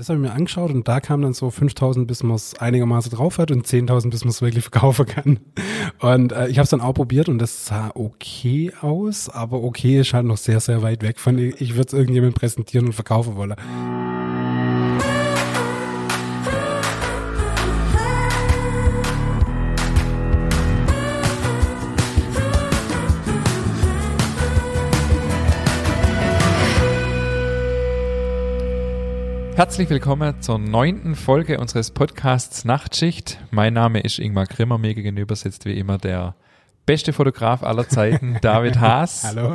Das habe ich mir angeschaut und da kam dann so 5000, bis man es einigermaßen drauf hat und 10.000, bis man es wirklich verkaufen kann. Und äh, ich habe es dann auch probiert und das sah okay aus, aber okay ist halt noch sehr, sehr weit weg von, ich würde es irgendjemandem präsentieren und verkaufen wollen. Herzlich willkommen zur neunten Folge unseres Podcasts Nachtschicht. Mein Name ist Ingmar Grimmer, mir gegenüber sitzt wie immer der beste Fotograf aller Zeiten, David Haas. Hallo.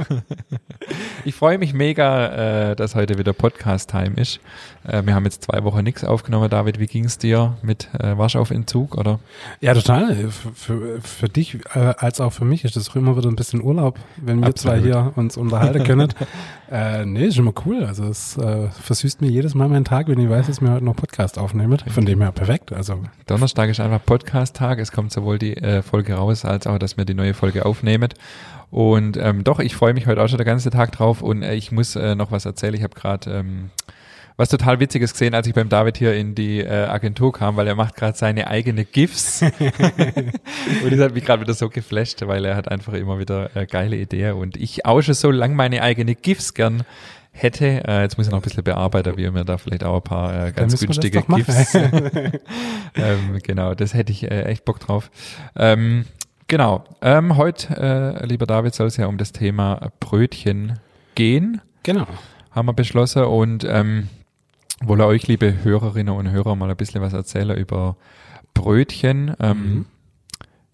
Ich freue mich mega, äh, dass heute wieder Podcast-Time ist. Äh, wir haben jetzt zwei Wochen nichts aufgenommen. David, wie ging es dir mit äh, Waschaufentzug, oder? Ja, total. Für, für, dich äh, als auch für mich ist das auch immer wieder ein bisschen Urlaub, wenn wir Absolut. zwei hier uns unterhalten können. äh, nee, ist immer cool. Also es äh, versüßt mir jedes Mal meinen Tag, wenn ich weiß, dass wir heute noch Podcast aufnehmen. Von dem her perfekt. Also Donnerstag ist einfach Podcast-Tag. Es kommt sowohl die äh, Folge raus, als auch, dass wir die neue Folge aufnehmen. Und ähm, doch, ich freue mich heute auch schon den ganzen Tag drauf und äh, ich muss äh, noch was erzählen. Ich habe gerade ähm, was total Witziges gesehen, als ich beim David hier in die äh, Agentur kam, weil er macht gerade seine eigene GIFs. und das hat mich gerade wieder so geflasht, weil er hat einfach immer wieder äh, geile Ideen und ich auch schon so lang meine eigene GIFs gern hätte. Äh, jetzt muss ich noch ein bisschen bearbeiten, wie er mir da vielleicht auch ein paar äh, ganz günstige. GIFs. ähm, genau, das hätte ich äh, echt Bock drauf. Ähm, genau, ähm, heute, äh, lieber David, soll es ja um das Thema Brötchen gehen, genau. haben wir beschlossen und ähm, wolle euch, liebe Hörerinnen und Hörer, mal ein bisschen was erzählen über Brötchen. Ähm, Mhm.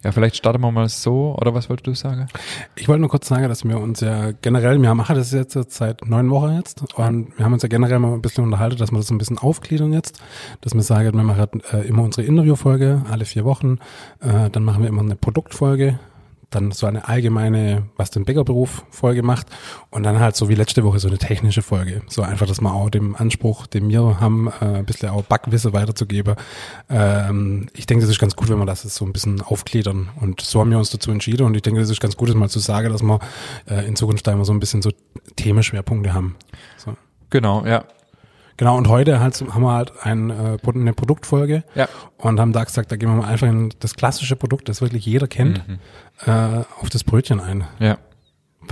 Ja, vielleicht starten wir mal so, oder was wolltest du sagen? Ich wollte nur kurz sagen, dass wir uns ja generell, wir machen das jetzt seit neun Wochen jetzt und wir haben uns ja generell mal ein bisschen unterhalten, dass wir das so ein bisschen aufgliedern jetzt, dass wir sagen, wir machen äh, immer unsere Interviewfolge alle vier Wochen, äh, dann machen wir immer eine Produktfolge, dann so eine allgemeine, was den Bäckerberuf Folge macht und dann halt so wie letzte Woche so eine technische Folge. So einfach, dass wir auch dem Anspruch, den wir haben, äh, ein bisschen auch Backwisse weiterzugeben. Ähm, ich denke, das ist ganz gut, wenn wir das jetzt so ein bisschen aufgliedern und so haben wir uns dazu entschieden und ich denke, das ist ganz gut, das mal zu sagen, dass wir äh, in Zukunft da immer so ein bisschen so Themenschwerpunkte haben. So. Genau, ja. Genau, und heute halt, haben wir halt ein, äh, eine Produktfolge Ja. und haben da gesagt, da gehen wir mal einfach in das klassische Produkt, das wirklich jeder kennt, Mhm. äh, auf das Brötchen ein. Ja.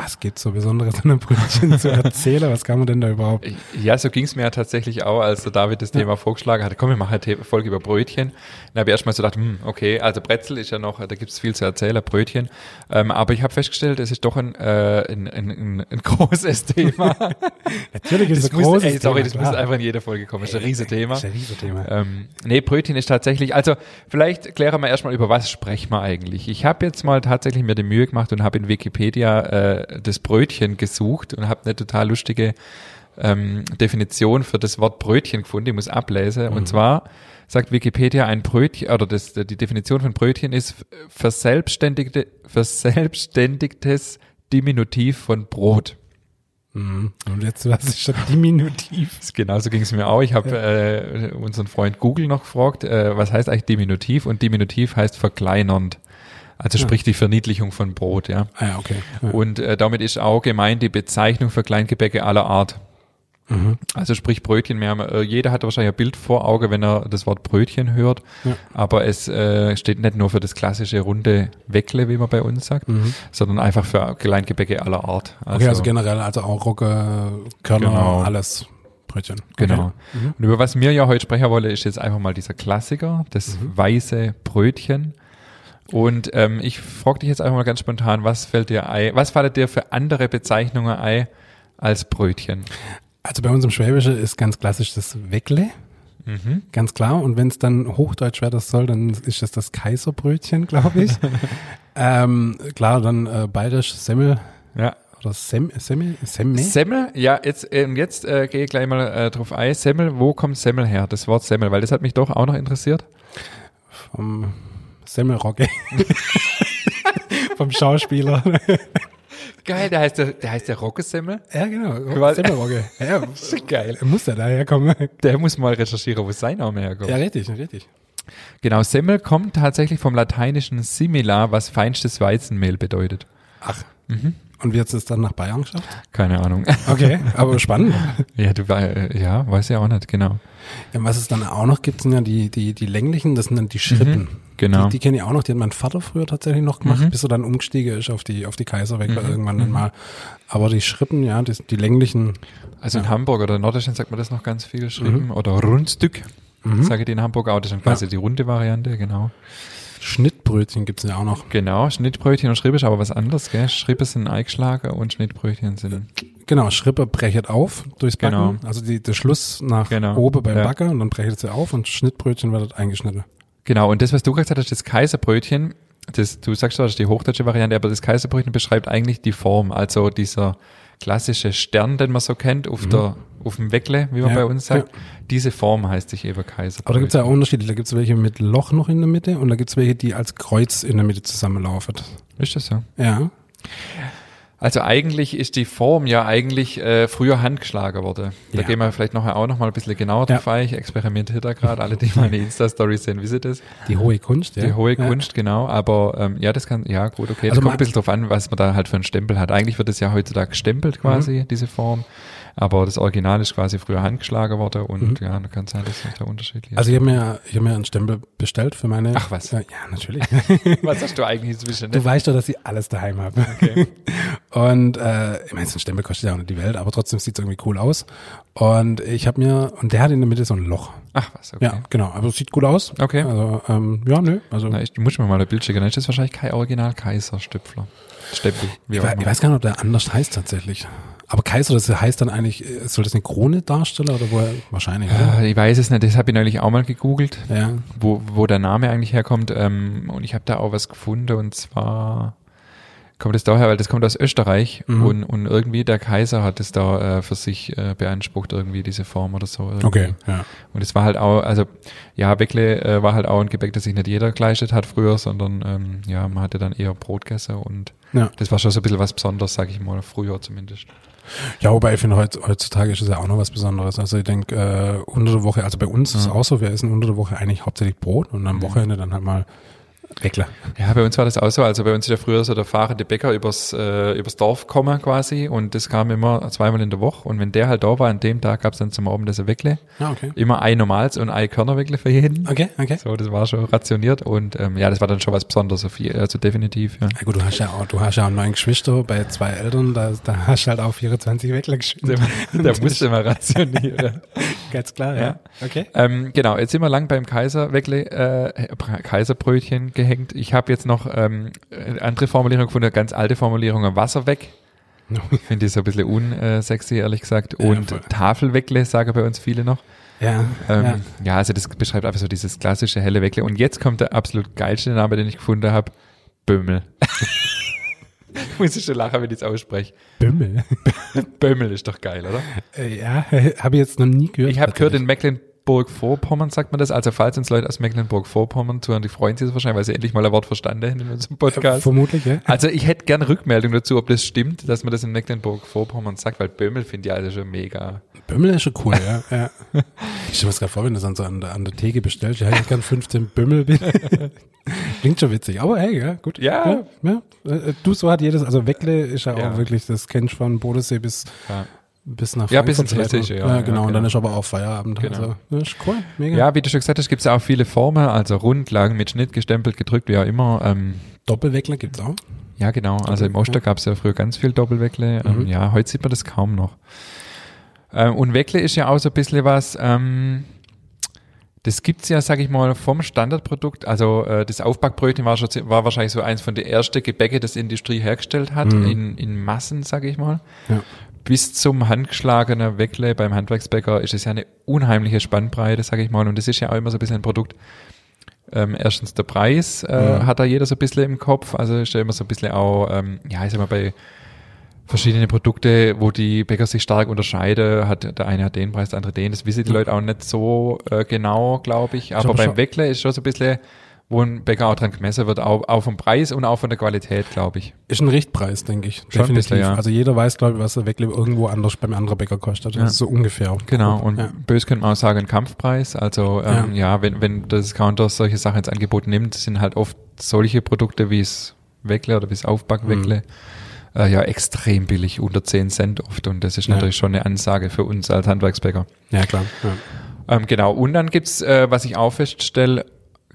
Was gibt's so Besonderes an einem Brötchen zu erzählen? Was kann man denn da überhaupt? Ja, so ging es mir ja tatsächlich auch, als der David das Thema vorgeschlagen hatte. Komm, wir machen eine Folge über Brötchen. Dann habe ich erstmal so gedacht, hm, okay, also Brezel ist ja noch, da gibt es viel zu erzählen, Brötchen. Ähm, aber ich habe festgestellt, es ist doch ein, äh, ein, ein, ein, großes Thema. Natürlich ist es ein muss, großes ey, sorry, Thema, das klar. muss einfach in jeder Folge kommen. Das ist ein Riesenthema. Das ist ein Riesenthema. Ähm, nee, Brötchen ist tatsächlich, also vielleicht klären wir erstmal, über was sprechen wir eigentlich. Ich habe jetzt mal tatsächlich mir die Mühe gemacht und habe in Wikipedia äh, das Brötchen gesucht und habe eine total lustige ähm, Definition für das Wort Brötchen gefunden, ich muss ablesen. Und zwar sagt Wikipedia ein Brötchen, oder das, die Definition von Brötchen ist verselbstständigte, verselbstständigtes Diminutiv von Brot. Mhm. Und jetzt, was ist schon diminutiv? Genauso ging es mir auch. Ich habe äh, unseren Freund Google noch gefragt, äh, was heißt eigentlich Diminutiv? Und Diminutiv heißt verkleinernd. Also sprich die Verniedlichung von Brot, ja. Ah ja, okay. Ja. Und äh, damit ist auch gemeint die Bezeichnung für Kleingebäcke aller Art. Mhm. Also sprich Brötchen, wir haben, äh, jeder hat wahrscheinlich ein Bild vor Auge, wenn er das Wort Brötchen hört. Ja. Aber es äh, steht nicht nur für das klassische runde Weckle, wie man bei uns sagt, Mhm. sondern einfach für Kleingebäcke aller Art. Okay, also generell, also auch Rogge, Körner, Genau. alles Brötchen. Genau. Okay. Mhm. Und über was mir ja heute sprechen wolle, ist jetzt einfach mal dieser Klassiker, das weiße Brötchen. Und ähm, ich frage dich jetzt einfach mal ganz spontan, was fällt dir ein, was fällt dir für andere Bezeichnungen ein als Brötchen? Also bei uns im Schwäbischen ist ganz klassisch das Weckle. Mhm. Ganz klar. Und wenn es dann Hochdeutsch werden soll, dann ist das das Kaiserbrötchen, glaube ich. ähm, klar, dann äh, bayerisch Semmel Ja. oder Sem, Semmel, Semme. Semmel, ja, jetzt, ähm, jetzt äh, gehe ich gleich mal äh, drauf ein. Semmel, wo kommt Semmel her? Das Wort Semmel, weil das hat mich doch auch noch interessiert. vom Semmelrogge. vom Schauspieler. Geil, der heißt der, der heißt der Rockesemmel. ja, genau. Semmelrogge. Ja, Geil. muss ja daher kommen. Der muss mal recherchieren, wo sein Name herkommt. Ja, richtig, richtig. Genau, Semmel kommt tatsächlich vom lateinischen simila, was feinstes Weizenmehl bedeutet. Ach, Und wie hat es dann nach Bayern geschafft? Keine Ahnung. Okay, aber spannend. ja, du äh, ja, weiß ja auch nicht, genau. Ja, was es dann auch noch gibt, sind ja die, die, die länglichen, das sind dann die Schrippen. Genau. Die, die kenne ich auch noch, die hat mein Vater früher tatsächlich noch gemacht, Mhm. bis er dann umgestiegen ist auf die, auf die Kaiserweckler Mhm, irgendwann dann mal. Aber die Schrippen, ja, die, die länglichen, Also in Ja. Hamburg oder in Norddeutschland sagt man das noch ganz viel geschrieben. Oder Rundstück, mhm. sage die in Hamburg auch. Das ist dann quasi Ja. die runde Variante, genau. Schnittbrötchen gibt's ja auch noch. Genau, Schnittbrötchen und Schrippe ist aber was anderes, gell? Schrippe sind eingeschlagen und Schnittbrötchen sind, Genau, Schrippe brechet auf durchs Backen. Genau. Also die, der Schluss nach Genau, oben beim ja. Backen und dann brechet sie auf und Schnittbrötchen wird eingeschnitten. Genau. Und das, was du gesagt hast, das Kaiserbrötchen, das, du sagst das ist die hochdeutsche Variante, aber das Kaiserbrötchen beschreibt eigentlich die Form, also dieser klassische Stern, den man so kennt, auf der, auf dem Weckle, wie man Mhm. Ja, bei uns sagt. Diese Form heißt sich eben Kaiserbrötchen. Aber da gibt's ja auch Unterschiede. Da gibt's welche mit Loch noch in der Mitte und da gibt's welche, die als Kreuz in der Mitte zusammenlaufen. Ist das so? Ja. Also eigentlich ist die Form ja eigentlich äh, früher handgeschlagen worden. Da Ja. gehen wir vielleicht nachher auch noch mal ein bisschen genauer drauf ein. Ich experimentiere da gerade. Alle, die meine Insta-Stories sehen, wissen das. Die hohe Kunst, ja. Die hohe ja. Kunst, genau. Aber ähm, ja, das kann, ja gut, okay. Das Also kommt man- ein bisschen drauf an, was man da halt für einen Stempel hat. Eigentlich wird es ja heutzutage gestempelt quasi, Mhm. diese Form. Aber das Original ist quasi früher handgeschlagen worden und Mhm. ja, da kann sein, dass das da unterschiedlich Also ich habe mir, ich hab mir einen Stempel bestellt für meine. Ach, was? Ja, ja natürlich. Was hast du eigentlich inzwischen? du weißt doch, dass ich alles daheim habe. Okay. Und äh, ich meine, so ein Stempel kostet ja auch nicht die Welt, aber trotzdem sieht's irgendwie cool aus. Und ich habe mir, und der hat in der Mitte so ein Loch. Ach was, okay. Ja, genau. Aber es sieht cool aus. Okay. Also, ähm, ja, nö. Also Na, ich muss mir mal ein Bild schicken. Dann ist das wahrscheinlich kein Original Kaiser-Stüpfler. Stempel. Wie ich, auch wei- immer. ich weiß gar nicht, ob der anders heißt tatsächlich. Aber Kaiser, das heißt dann eigentlich, äh, soll das eine Krone darstellen oder woher? Wahrscheinlich, oder? Äh, Ich weiß es nicht, das habe ich neulich auch mal gegoogelt, Ja. wo, wo der Name eigentlich herkommt. Ähm, und ich habe da auch was gefunden und zwar kommt es daher, weil das kommt aus Österreich Mhm. und, und irgendwie der Kaiser hat es da äh, für sich äh, beansprucht, irgendwie diese Form oder so. Irgendwie. Okay, ja. Und es war halt auch, also ja, Weckle äh, war halt auch ein Gebäck, das sich nicht jeder geleistet hat früher, sondern ähm, ja, man hatte dann eher Brot gegessen und Ja. das war schon so ein bisschen was Besonderes, sag ich mal, früher zumindest. Ja, wobei ich finde, heut, heutzutage ist es ja auch noch was Besonderes. Also ich denke, äh, unter der Woche, also bei uns ist es auch so, wir essen unter der Woche eigentlich hauptsächlich Brot und am Mhm. Wochenende dann halt mal Weckler. Ja, bei uns war das auch so. Also bei uns ist ja früher so der fahrende Bäcker übers, äh, übers Dorf gekommen quasi und das kam immer zweimal in der Woche und wenn der halt da war, an dem Tag gab's dann zum Abendessen Weckle. Ja, okay. Immer ein Normals und ein Körnerweckle für jeden. Okay, okay. So, das war schon rationiert und ähm, ja, das war dann schon was Besonderes, also definitiv, ja. Ja gut, du hast ja auch, du hast ja auch neun Geschwister bei zwei Eltern, da, da hast du halt auch 24 Weckler geschwind. Der, der musste mal rationieren. Ganz klar, Ja. ja. Okay. Ähm, genau, jetzt sind wir lang beim Kaiserweckle, äh, Kaiserbrötchen gehängt. Ich habe jetzt noch ähm, eine andere Formulierung gefunden, eine ganz alte Formulierung, Wasser weg. Ich finde die so ein bisschen unsexy, ehrlich gesagt. Ja, Und voll. Tafelweckle sagen bei uns viele noch. Ja, Ähm, ja. ja. also das beschreibt einfach so dieses klassische helle Weckle. Und jetzt kommt der absolut geilste Name, den ich gefunden habe. Bömmel. Muss ich schon lachen, wenn ich es ausspreche. Bümmel. Bömmel ist doch geil, oder? Äh, ja, habe ich jetzt noch nie gehört. Ich habe gehört, in tatsächlich. Mecklenburg-Vorpommern sagt man das. Also falls uns Leute aus Mecklenburg-Vorpommern zuhören, die freuen sich wahrscheinlich, weil sie endlich mal ein Wort verstanden haben in unserem Podcast. Vermutlich, ja. Also ich hätte gern Rückmeldung dazu, ob das stimmt, dass man das in Mecklenburg-Vorpommern sagt, weil Bömmel finde ich also schon mega. Bümmel ist schon cool, ja. ja. Ich stelle mir das gerade vor, wenn du das dann so an der, an der Theke bestellst, ja, ich kann 15 Bümmel. Klingt schon witzig, aber hey, ja, gut. Ja. ja, ja. Äh, Du, so hat jedes, also Weckle ist ja, Ja. auch wirklich, das kennst du von Bodensee bis, Ja. Bis nach Ja, bis ins. Hessische, ja, ja. ja, genau, und dann genau. ist aber auch Feierabend. Genau. Also, das ist cool, mega. Ja, wie du schon gesagt hast, gibt es auch viele Formen, also rund, lang, mit Schnitt, gestempelt, gedrückt, wie auch immer. Ähm, Doppelweckler gibt's auch. ja, genau. Also im Oster gab es ja früher ganz viel Doppelweckle. Ähm, Mhm. ja, heute sieht man das kaum noch. Ähm, und Weckle ist ja auch so ein bisschen was, ähm, das gibt's ja, sag ich mal, vom Standardprodukt. Also äh, das Aufbackbrötchen war, schon, war wahrscheinlich so eins von den ersten Gebäcke, das die Industrie hergestellt hat, Mhm. in, in Massen, sag ich mal. Ja. Bis zum handgeschlagenen Weckle beim Handwerksbäcker ist es ja eine unheimliche Spannbreite, sag ich mal. Und das ist ja auch immer so ein bisschen ein Produkt. Ähm, erstens der Preis äh, Mhm. hat da jeder so ein bisschen im Kopf. Also ist ja immer so ein bisschen auch, ähm, ja, ich sag mal, bei verschiedene Produkte, wo die Bäcker sich stark unterscheiden, hat der eine hat den Preis, der andere den. Das wissen die Ja. Leute auch nicht so äh, genau, glaube ich. Aber aber beim Weckle ist schon so ein bisschen, wo ein Bäcker auch dran gemessen wird, auch, auch vom Preis und auch von der Qualität, glaube ich. Ist ein Richtpreis, denke ich. Schon ein bisschen, ja. Also jeder weiß, glaube ich, was der Weckle irgendwo anders beim anderen Bäcker kostet. Das Ja. ist so ungefähr. Genau, und Ja. bös könnte man auch sagen, Kampfpreis. Also ähm, ja. wenn, wenn das Discounter solche Sachen ins Angebot nimmt, sind halt oft solche Produkte wie es Weckle oder wie es Aufbackweckle. äh, ja extrem billig, unter 10 Cent oft. Und das ist ja. natürlich schon eine Ansage für uns als Handwerksbäcker. Ja, klar. Ja. Ähm, genau. Und dann gibt's, äh, was ich auch feststelle,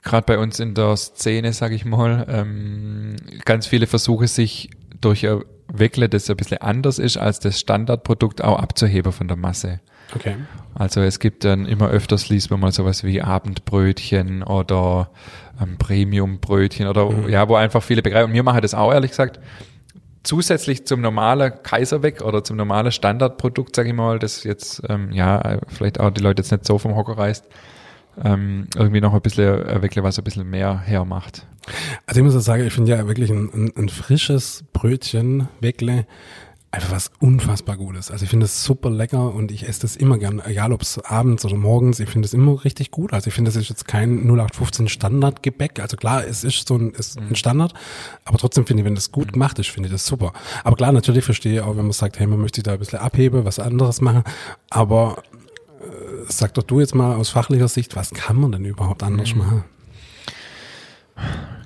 gerade bei uns in der Szene, sag ich mal, ähm, ganz viele Versuche, sich durch ein Weckle, das ein bisschen anders ist als das Standardprodukt, auch abzuheben von der Masse. Okay. Also es gibt dann immer öfters liest man mal sowas wie Abendbrötchen oder ähm, Premiumbrötchen oder mhm. ja, wo einfach viele begreifen. Und mir mache das auch ehrlich gesagt zusätzlich zum normalen Kaiserweg oder zum normalen Standardprodukt, sage ich mal, das jetzt ähm, ja vielleicht auch die Leute jetzt nicht so vom Hocker reißt, ähm, irgendwie noch ein bisschen äh, wirklich was ein bisschen mehr hermacht. Also ich muss auch sagen, ich finde ja wirklich ein, ein, ein frisches Brötchen, Weckle, einfach was unfassbar Gutes. Also ich finde es super lecker und ich esse das immer gern, egal ob es abends oder morgens, ich finde es immer richtig gut. Also ich finde, das ist jetzt kein 0815 Standardgebäck. Also klar, es ist so ein, ist ein mhm. Standard, aber trotzdem finde ich, wenn das gut gemacht ist, finde ich das super. Aber klar, natürlich verstehe ich auch, wenn man sagt, hey, man möchte da ein bisschen abheben, was anderes machen, aber äh, sag doch du jetzt mal aus fachlicher Sicht, was kann man denn überhaupt anders mhm. machen?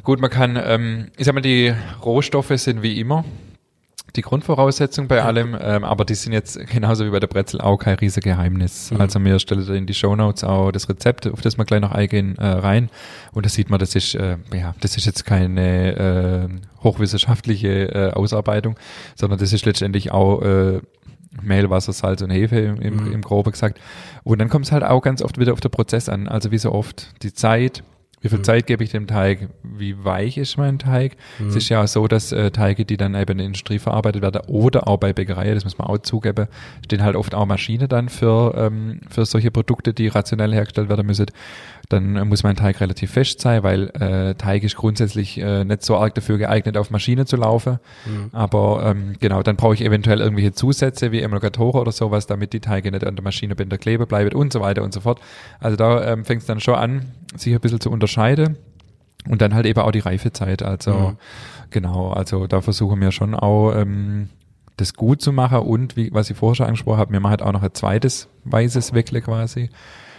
Gut, man kann, ähm, ich sag mal, die Rohstoffe sind wie immer die Grundvoraussetzung bei allem, ähm, aber die sind jetzt genauso wie bei der Brezel auch kein riesiges Geheimnis. Mhm. Also mir stellt in die Show Notes auch das Rezept, auf das wir gleich noch eingehen, äh, rein. Und da sieht man, das ist, äh, ja, das ist jetzt keine äh, hochwissenschaftliche äh, Ausarbeitung, sondern das ist letztendlich auch äh, Mehl, Wasser, Salz und Hefe im, im, mhm. im Grobe gesagt. Und dann kommt es halt auch ganz oft wieder auf den Prozess an. Also wie so oft die Zeit, wie viel mhm. Zeit gebe ich dem Teig? Wie weich ist mein Teig? Mhm. Es ist ja auch so, dass äh, Teige, die dann eben in der Industrie verarbeitet werden oder auch bei Bäckerei, das muss man auch zugeben, stehen halt oft auch Maschinen dann für, ähm, für solche Produkte, die rationell hergestellt werden müssen dann muss mein Teig relativ fest sein, weil äh, Teig ist grundsätzlich äh, nicht so arg dafür geeignet, auf Maschine zu laufen. Mhm. Aber ähm, genau, dann brauche ich eventuell irgendwelche Zusätze wie Emulgatoren oder sowas, damit die Teige nicht an der Maschinebänder kleben bleiben und so weiter und so fort. Also da ähm, fängt es dann schon an, sich ein bisschen zu unterscheiden. Und dann halt eben auch die Reifezeit. Also mhm. genau, also da versuchen wir schon auch ähm, das gut zu machen und wie was ich vorher schon angesprochen habe, wir machen halt auch noch ein zweites weißes Weckle quasi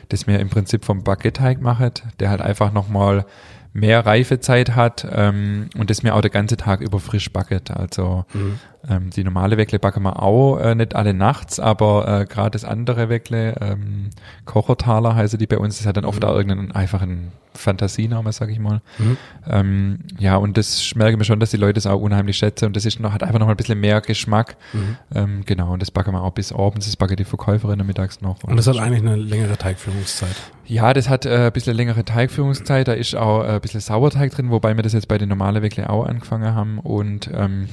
das mir im Prinzip vom Baguette-Teig macht, der halt einfach nochmal mehr Reifezeit hat ähm, und das mir auch den ganzen Tag über frisch backet. Also mhm. Ähm, die normale Weckle backen wir auch äh, nicht alle nachts, aber äh, gerade das andere Weckle, ähm, Kochertaler heiße die bei uns, das hat dann oft mhm. auch irgendeinen einfachen Fantasiename, sag ich mal. Mhm. Ähm, ja, und das merke ich mir schon, dass die Leute es auch unheimlich schätzen und das ist noch, hat einfach noch mal ein bisschen mehr Geschmack. Mhm. Ähm, genau, und das backen wir auch bis abends, das backen die Verkäuferinnen mittags noch. Und, und das hat eigentlich eine längere Teigführungszeit. Ja, das hat äh, ein bisschen längere Teigführungszeit, da ist auch äh, ein bisschen Sauerteig drin, wobei wir das jetzt bei den normalen Weckle auch angefangen haben und ähm,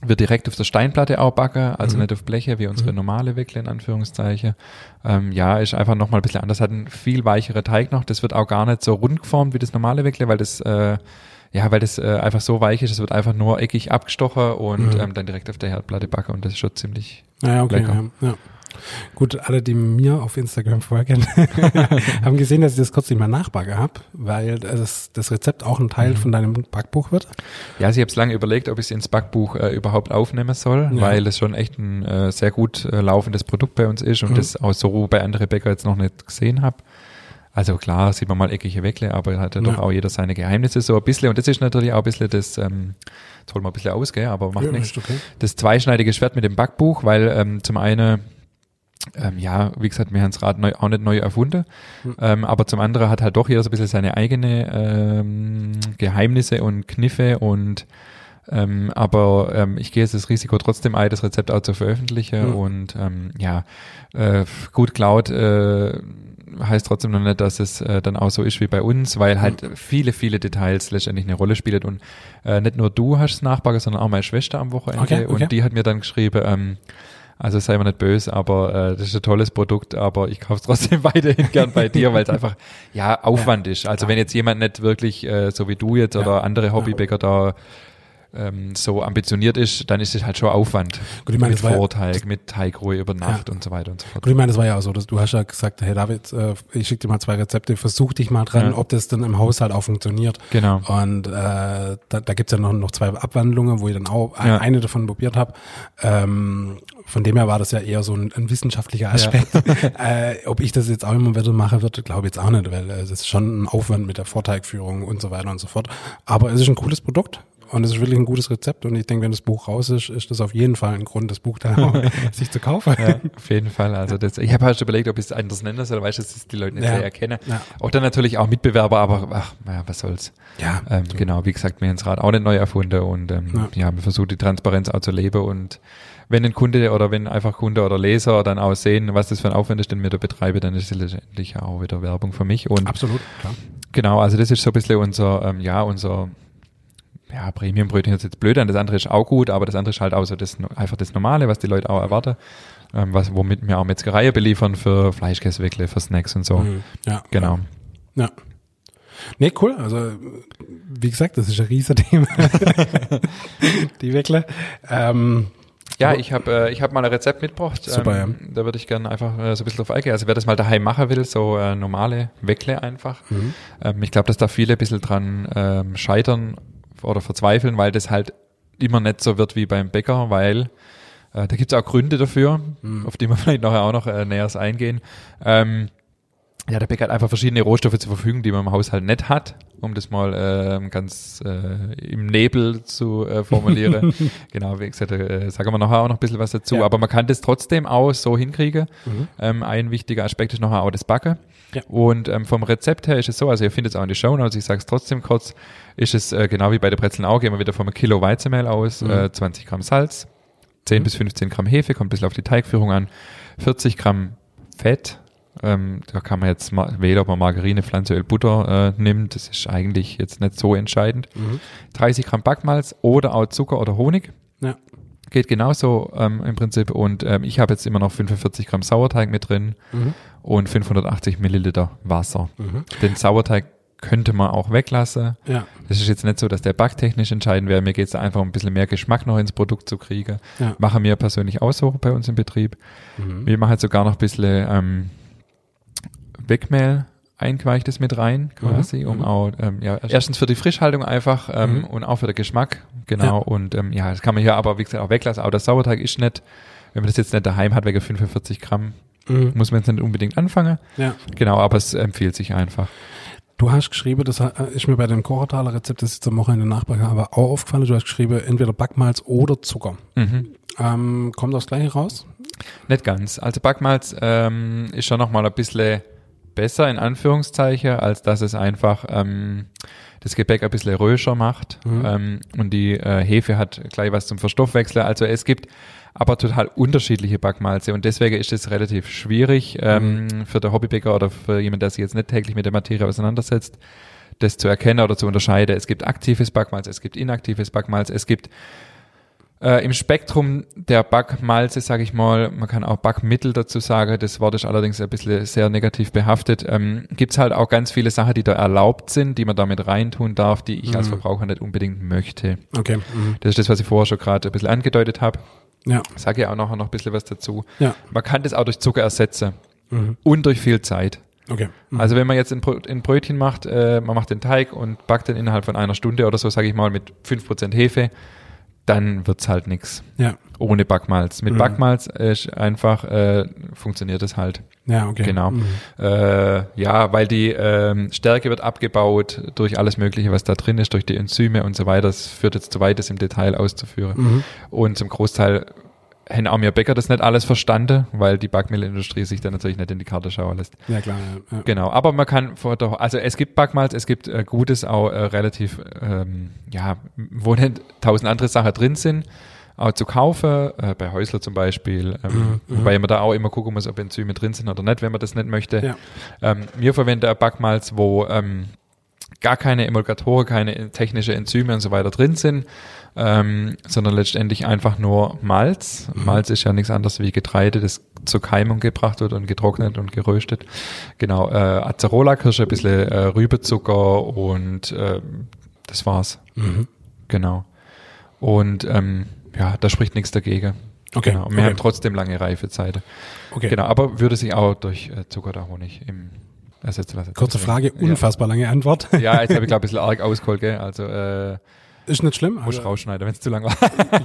wird direkt auf der Steinplatte auch backen, also mhm. nicht auf Bleche wie unsere mhm. normale Wickle in Anführungszeichen. Ähm, ja, ist einfach nochmal ein bisschen anders, hat einen viel weicherer Teig noch. Das wird auch gar nicht so rund geformt wie das normale Wickle, weil das äh, ja, weil das äh, einfach so weich ist, es wird einfach nur eckig abgestochen und mhm. ähm, dann direkt auf der Herdplatte backen und das ist schon ziemlich ja, okay, lecker. Ja, ja. Gut, alle, die mir auf Instagram folgen, haben gesehen, dass ich das kurz nicht mehr nachbacke habe, weil das, das Rezept auch ein Teil mhm. von deinem Backbuch wird. Ja, also ich habe es lange überlegt, ob ich es ins Backbuch äh, überhaupt aufnehmen soll, ja. weil es schon echt ein äh, sehr gut äh, laufendes Produkt bei uns ist und mhm. das auch so bei anderen Bäcker jetzt noch nicht gesehen habe. Also klar, sieht man mal eckige Weckle, aber hat ja doch auch jeder seine Geheimnisse so ein bisschen. Und das ist natürlich auch ein bisschen das, ähm, jetzt holen wir ein bisschen aus, gell, aber macht ja, nichts. Okay. Das zweischneidige Schwert mit dem Backbuch, weil ähm, zum einen ähm, ja, wie gesagt, wir haben das Rad neu, auch nicht neu erfunden, mhm. ähm, aber zum anderen hat halt doch jeder so ein bisschen seine eigene ähm, Geheimnisse und Kniffe und ähm, aber ähm, ich gehe jetzt das Risiko trotzdem ein, das Rezept auch zu veröffentlichen mhm. und ähm, ja, äh, gut Cloud äh, heißt trotzdem noch nicht, dass es äh, dann auch so ist wie bei uns, weil halt mhm. viele, viele Details letztendlich eine Rolle spielen und äh, nicht nur du hast es nachbacken, sondern auch meine Schwester am Wochenende okay, okay. und die hat mir dann geschrieben, ähm, also sei mir nicht böse, aber äh, das ist ein tolles Produkt, aber ich kaufe es trotzdem weiterhin gern bei dir, weil es einfach ja Aufwand ja. ist. Also ja. wenn jetzt jemand nicht wirklich äh, so wie du jetzt oder andere Hobbybäcker da ähm, so ambitioniert ist, dann ist es halt schon Aufwand. Gut, ich meine, mit Vorteig, ja, mit Teigruhe über Nacht ja. und so weiter und so fort. Gut, ich meine, das war ja auch so, dass du hast ja gesagt, hey David, äh, ich schicke dir mal zwei Rezepte, versuch dich mal dran, ja. ob das dann im Haushalt auch funktioniert. Genau. Und äh, da, da gibt's ja noch, noch zwei Abwandlungen, wo ich dann auch eine davon probiert habe. Ähm, von dem her war das ja eher so ein, ein wissenschaftlicher Aspekt. äh, ob ich das jetzt auch immer wieder mache, wird, glaube ich jetzt auch nicht, weil äh, das ist schon ein Aufwand mit der Vorteigführung und so weiter und so fort. Aber es ist ein cooles Produkt Und es ist wirklich ein gutes Rezept und ich denke, wenn das Buch raus ist, ist das auf jeden Fall ein Grund, das Buch auch sich zu kaufen. Ja, auf jeden Fall. Also das, ich habe halt schon überlegt, ob ich es anders nennen soll, weil ich das die Leute nicht Ja. sehr erkennen. Ja. Auch dann natürlich auch Mitbewerber, aber ach, naja, was soll's. Ja, Ähm, genau, wie gesagt, mir ins Rad auch nicht neu erfunden und ähm, Ja. ja. wir versuchen die Transparenz auch zu leben und wenn ein Kunde oder wenn einfach Kunde oder Leser dann auch sehen, was das für ein Aufwand ist, den wir da betreiben, dann ist es letztendlich auch wieder Werbung für mich und absolut, klar. Genau, also das ist so ein bisschen unser, ähm, ja, unser ja, Premiumbrötchen ist jetzt blöd an, das andere ist auch gut, aber das andere ist halt auch so das, einfach das Normale, was die Leute auch erwarten, ähm, was, womit wir auch Metzgerei beliefern für Fleischkäsewickle, für Snacks und so. Mhm. Ja, Genau. Ja. Nee, cool. Also, wie gesagt, das ist ein Riesenthema. Die Weckle. Ähm, Ja, ich habe äh, ich hab mal ein Rezept mitgebracht. Super, ähm, Da würde ich gerne einfach äh, so ein bisschen drauf eingehen. Also wer das mal daheim machen will, so äh, normale Weckle einfach. Mhm. Ähm, ich glaube, dass da viele ein bisschen dran ähm, scheitern oder verzweifeln, weil das halt immer nicht so wird wie beim Bäcker, weil äh, da gibt es auch Gründe dafür, Mhm. auf die wir vielleicht nachher auch noch äh, näher eingehen. Ähm, ja, der Bäcker hat einfach verschiedene Rohstoffe zur Verfügung, die man im Haushalt nicht hat, um das mal ähm, ganz äh, im Nebel zu äh, formulieren. genau, wie gesagt, äh, sagen wir nachher auch noch ein bisschen was dazu. Ja. Aber man kann das trotzdem auch so hinkriegen. Mhm. Ähm, ein wichtiger Aspekt ist nachher auch das Backen. Ja. Und ähm, vom Rezept her ist es so, also ihr findet es auch in den Show Notes, ich sage es trotzdem kurz, ist es äh, genau wie bei der Brezeln auch, gehen wir wieder vom Kilo Weizenmehl aus, Mhm. äh, 20 Gramm Salz, 10 bis 15 Gramm Hefe, kommt ein bisschen auf die Teigführung an, 40 Gramm Fett, ähm, da kann man jetzt wählen, ob man Margarine, Pflanzenöl, Butter äh, nimmt, das ist eigentlich jetzt nicht so entscheidend. Mhm. 30 Gramm Backmalz oder auch Zucker oder Honig. Ja. Geht genauso ähm, im Prinzip. Und ähm, ich habe jetzt immer noch 45 Gramm Sauerteig mit drin Mhm. und 580 Milliliter Wasser. Mhm. Den Sauerteig könnte man auch weglassen. Ja. Das ist jetzt nicht so, dass der backtechnisch entscheidend wäre. Mir geht es einfach um ein bisschen mehr Geschmack noch ins Produkt zu kriegen. Ja. Machen wir persönlich auch so bei uns im Betrieb. Mhm. Wir machen jetzt sogar noch ein bisschen ähm, Wegmehl eingeweichtes mit rein, quasi, Mhm. um auch, ähm, ja, erstens für die Frischhaltung einfach ähm, Mhm. und auch für den Geschmack, genau. Und ähm, ja, das kann man hier aber, wie gesagt, auch weglassen. Auch der Sauerteig ist nicht, wenn man das jetzt nicht daheim hat, wegen 45 Gramm, Mhm. muss man jetzt nicht unbedingt anfangen. Ja. Genau, aber es empfiehlt sich einfach. Du hast geschrieben, das äh, ist mir bei dem Kochertaler Rezept, das ich zum Wochenende nachbacke, aber auch aufgefallen, du hast geschrieben, entweder Backmalz oder Zucker. Mhm. Ähm, kommt das gleiche raus? Nicht ganz. Also Backmalz ähm, ist schon nochmal ein bisschen besser, in Anführungszeichen, als dass es einfach ähm, das Gebäck ein bisschen röscher macht. Mhm. Ähm, und die äh, Hefe hat gleich was zum Verstoffwechseln. Also es gibt aber total unterschiedliche Backmalze und deswegen ist es relativ schwierig ähm, für den Hobbybäcker oder für jemanden, der sich jetzt nicht täglich mit der Materie auseinandersetzt, das zu erkennen oder zu unterscheiden. Es gibt aktives Backmalz, es gibt inaktives Backmalz, es gibt äh, Im Spektrum der Backmalze, sage ich mal, man kann auch Backmittel dazu sagen, das Wort ist allerdings ein bisschen sehr negativ behaftet, ähm, gibt's halt auch ganz viele Sachen, die da erlaubt sind, die man damit reintun darf, die ich als Mhm. Verbraucher nicht unbedingt möchte. Okay. Mhm. Das ist das, was ich vorher schon gerade ein bisschen angedeutet habe. Ja. Ich sage ja auch nachher noch ein bisschen was dazu. Ja. Man kann das auch durch Zucker ersetzen Mhm. und durch viel Zeit. Okay. Mhm. Also wenn man jetzt ein Brötchen macht, äh, man macht den Teig und backt den innerhalb von einer Stunde oder so, sage ich mal, mit 5% Hefe, dann wird's halt nix ja. ohne Backmalz. Mit Mhm. Backmalz ist einfach äh, funktioniert es halt. Ja, okay. Genau. Mhm. Äh, ja, weil die ähm, Stärke wird abgebaut durch alles Mögliche, was da drin ist, durch die Enzyme und so weiter. Das führt jetzt zu weit, das im Detail auszuführen. Mhm. Und zum Großteil haben auch mir Bäcker das nicht alles verstanden, weil die Backmehlindustrie sich da natürlich nicht in die Karte schauen lässt. Ja, klar. Ja. Ja. Genau, aber man kann vor der, also es gibt Backmalz, es gibt äh, Gutes auch äh, relativ, ähm, ja, wo nicht tausend andere Sachen drin sind, auch zu kaufen, äh, bei Häusler zum Beispiel, ähm, Mhm, mhm. wobei man da auch immer gucken muss, ob Enzyme drin sind oder nicht, wenn man das nicht möchte. Ja. Ähm, wir verwenden ein Backmalz, wo ähm, gar keine Emulgatoren, keine technische Enzyme und so weiter drin sind, ähm, sondern letztendlich einfach nur Malz. Mhm. Malz ist ja nichts anderes wie Getreide, das zur Keimung gebracht wird und getrocknet und geröstet. Genau, äh, Acerola-Kirsche, ein bisschen äh, Rübezucker und ähm, das war's. Mhm. Genau. Und ähm, ja, da spricht nichts dagegen. Okay. Genau. Und wir okay. haben trotzdem lange Reifezeiten. okay. Genau, aber würde sich auch durch äh, Zucker oder Honig im ersetzen lassen. Kurze Frage, Ja. unfassbar lange Antwort. Ja, jetzt habe ich glaube ein bisschen arg ausgeholt, gell? Also äh, Ist nicht schlimm. muss also, rausschneiden, wenn es zu lang war.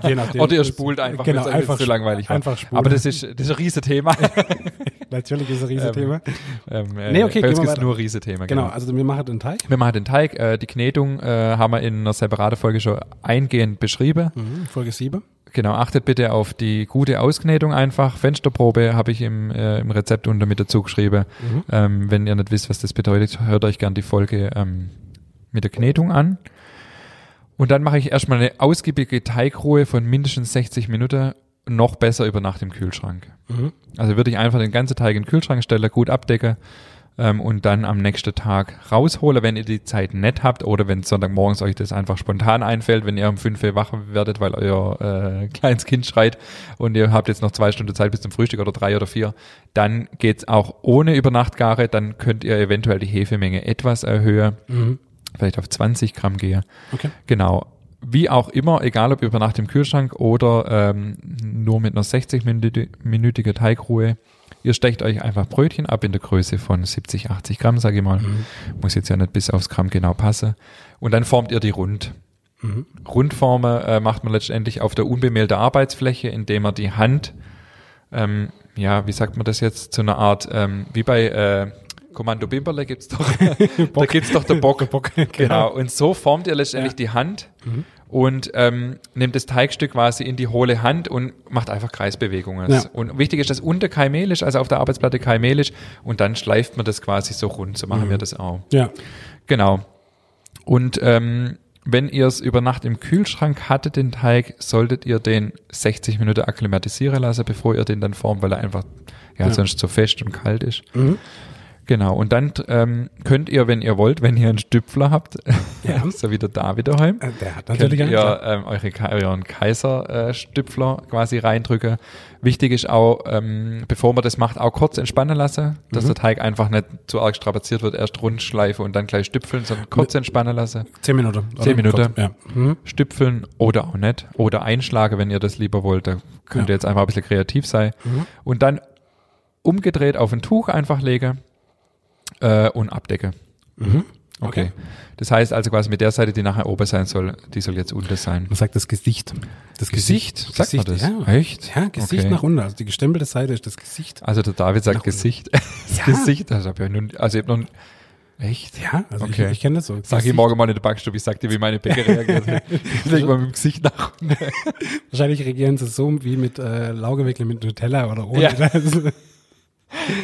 je nachdem. Oder ihr spult einfach, genau, euch einfach zu langweilig war. Einfach spulen. Aber das ist, das ist ein riesen Thema. Natürlich ist es ein Riesethema. Ähm, äh, Nee, okay, bei uns gibt's weiter. nur Riesethema. genau, also wir machen den Teig. Wir machen den Teig. Äh, die Knetung äh, haben wir in einer separaten Folge schon eingehend beschrieben. Mhm, Folge 7. Genau, achtet bitte auf die gute Ausknetung einfach. Fensterprobe habe ich im, äh, im Rezept unter mit dazu geschrieben. Mhm. Ähm, wenn ihr nicht wisst, was das bedeutet, hört euch gern die Folge ähm, mit der Knetung an. Und dann mache ich erstmal eine ausgiebige Teigruhe von mindestens 60 Minuten, noch besser über Nacht im Kühlschrank. Mhm. Also würde ich einfach den ganzen Teig in den Kühlschrank stellen, gut abdecken ähm, und dann am nächsten Tag rausholen, wenn ihr die Zeit nicht habt oder wenn Sonntagmorgens euch das einfach spontan einfällt, wenn ihr um 5 Uhr wach werdet, weil euer äh, kleines Kind schreit und ihr habt jetzt noch zwei Stunden Zeit bis zum Frühstück oder drei oder vier, dann geht's auch ohne Übernachtgare, dann könnt ihr eventuell die Hefemenge etwas erhöhen, Mhm. Vielleicht auf 20 Gramm gehen. Okay. Genau. Wie auch immer, egal ob über Nacht im Kühlschrank oder ähm, nur mit einer 60-minütigen Teigruhe, ihr stecht euch einfach Brötchen ab in der Größe von 70, 80 Gramm, sage ich mal. Mhm. Muss jetzt ja nicht bis aufs Gramm genau passen. Und dann formt ihr die rund. Mhm. Rundformen äh, macht man letztendlich auf der unbemehlten Arbeitsfläche, indem man die Hand, ähm, ja, wie sagt man das jetzt, zu einer Art, ähm, wie bei äh, Kommando Bimberle gibt's doch, da gibt's doch der Bock. Bock, Genau, und so formt ihr letztendlich Ja. die Hand Mhm. und ähm, nimmt das Teigstück quasi in die hohle Hand und macht einfach Kreisbewegungen. Ja. Und wichtig ist, dass unter ist, also auf der Arbeitsplatte ist und dann schleift man das quasi so rund. So machen Mhm. wir das auch. Ja. Genau. Und ähm, wenn ihr es über Nacht im Kühlschrank hattet, den Teig, solltet ihr den 60 Minuten akklimatisieren lassen, bevor ihr den dann formt, weil er einfach ja, Ja. sonst zu fest und kalt ist. Mhm. Genau, und dann ähm, könnt ihr, wenn ihr wollt, wenn ihr einen Stüpfler habt, Ja. so wie der David daheim, Äh, Der hat könnt natürlich einen. ihr ähm, eure, euren Kaiser-Stüpfler quasi reindrücken. Wichtig ist auch, ähm, bevor man das macht, auch kurz entspannen lassen, dass Mhm. der Teig einfach nicht zu arg strapaziert wird, erst rund schleifen und dann gleich stüpfeln, sondern kurz entspannen lassen. Zehn Minuten. Zehn Minuten. Ja. Mhm. Stüpfeln oder auch nicht. Oder einschlagen, wenn ihr das lieber wollt. Da könnt ihr Ja. jetzt einfach ein bisschen kreativ sein. Mhm. Und dann umgedreht auf ein Tuch einfach legen äh, und abdecken. Mhm. Okay. Das heißt also quasi mit der Seite, die nachher oben sein soll, die soll jetzt unten sein. Man sagt das Gesicht. Das Gesicht? Sagt man das? Ja. Echt? Ja, Gesicht Okay. nach unten. Also die gestempelte Seite ist das Gesicht. Also der David sagt. Gesicht. Das Ja. Gesicht, das hab ich ja nun, also ich hab noch, echt? Ja, also Okay. ich, ich kenne das so. Sag ich Gesicht. morgen mal in der Backstube, ich sag dir, wie meine Bäcker reagiert hat. Ich leg mal mit dem Gesicht nach unten. Wahrscheinlich regieren sie so wie mit äh, Laugewickle mit Nutella oder ohne. Ja.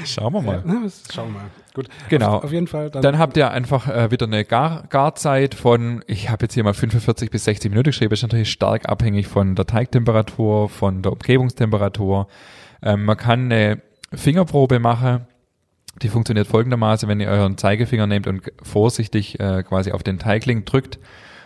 Schauen wir mal. Das schauen wir mal. Gut. Genau. Auf, auf jeden Fall. Dann, Dann habt ihr einfach äh, wieder eine Gar Garzeit von, ich habe jetzt hier mal 45 bis 60 Minuten geschrieben, ist natürlich stark abhängig von der Teigtemperatur, von der Umgebungstemperatur. Ähm, man kann eine Fingerprobe machen, die funktioniert folgendermaßen, wenn ihr euren Zeigefinger nehmt und vorsichtig äh, quasi auf den Teigling drückt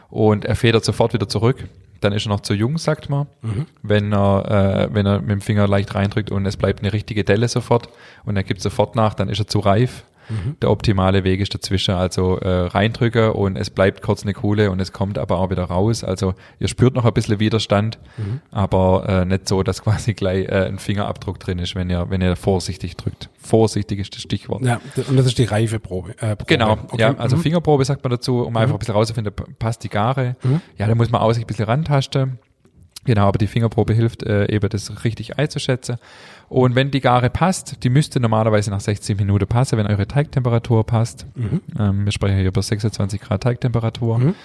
und er federt sofort wieder zurück, dann ist er noch zu jung, sagt man. Mhm. Wenn er, äh, wenn er mit dem Finger leicht reindrückt und es bleibt eine richtige Delle sofort und er gibt sofort nach, dann ist er zu reif. Mhm. Der optimale Weg ist dazwischen, also äh, reindrücken und es bleibt kurz eine Kuhle und es kommt aber auch wieder raus. Also ihr spürt noch ein bisschen Widerstand, Mhm. aber äh, nicht so, dass quasi gleich äh, ein Fingerabdruck drin ist, wenn ihr, wenn ihr vorsichtig drückt. Vorsichtig ist das Stichwort. Ja, und das ist die reife Probe. Äh, Probe. Genau, Okay. ja, also Mhm. Fingerprobe sagt man dazu, um einfach ein bisschen rauszufinden, passt die Gare. Mhm. Ja, da muss man auch sich ein bisschen rantasten. Genau, aber die Fingerprobe hilft äh, eben, das richtig einzuschätzen. Und wenn die Gare passt, die müsste normalerweise nach 60 Minuten passen, wenn eure Teigtemperatur passt. Mhm. Ähm, wir sprechen hier über 26 Grad Teigtemperatur. Mhm.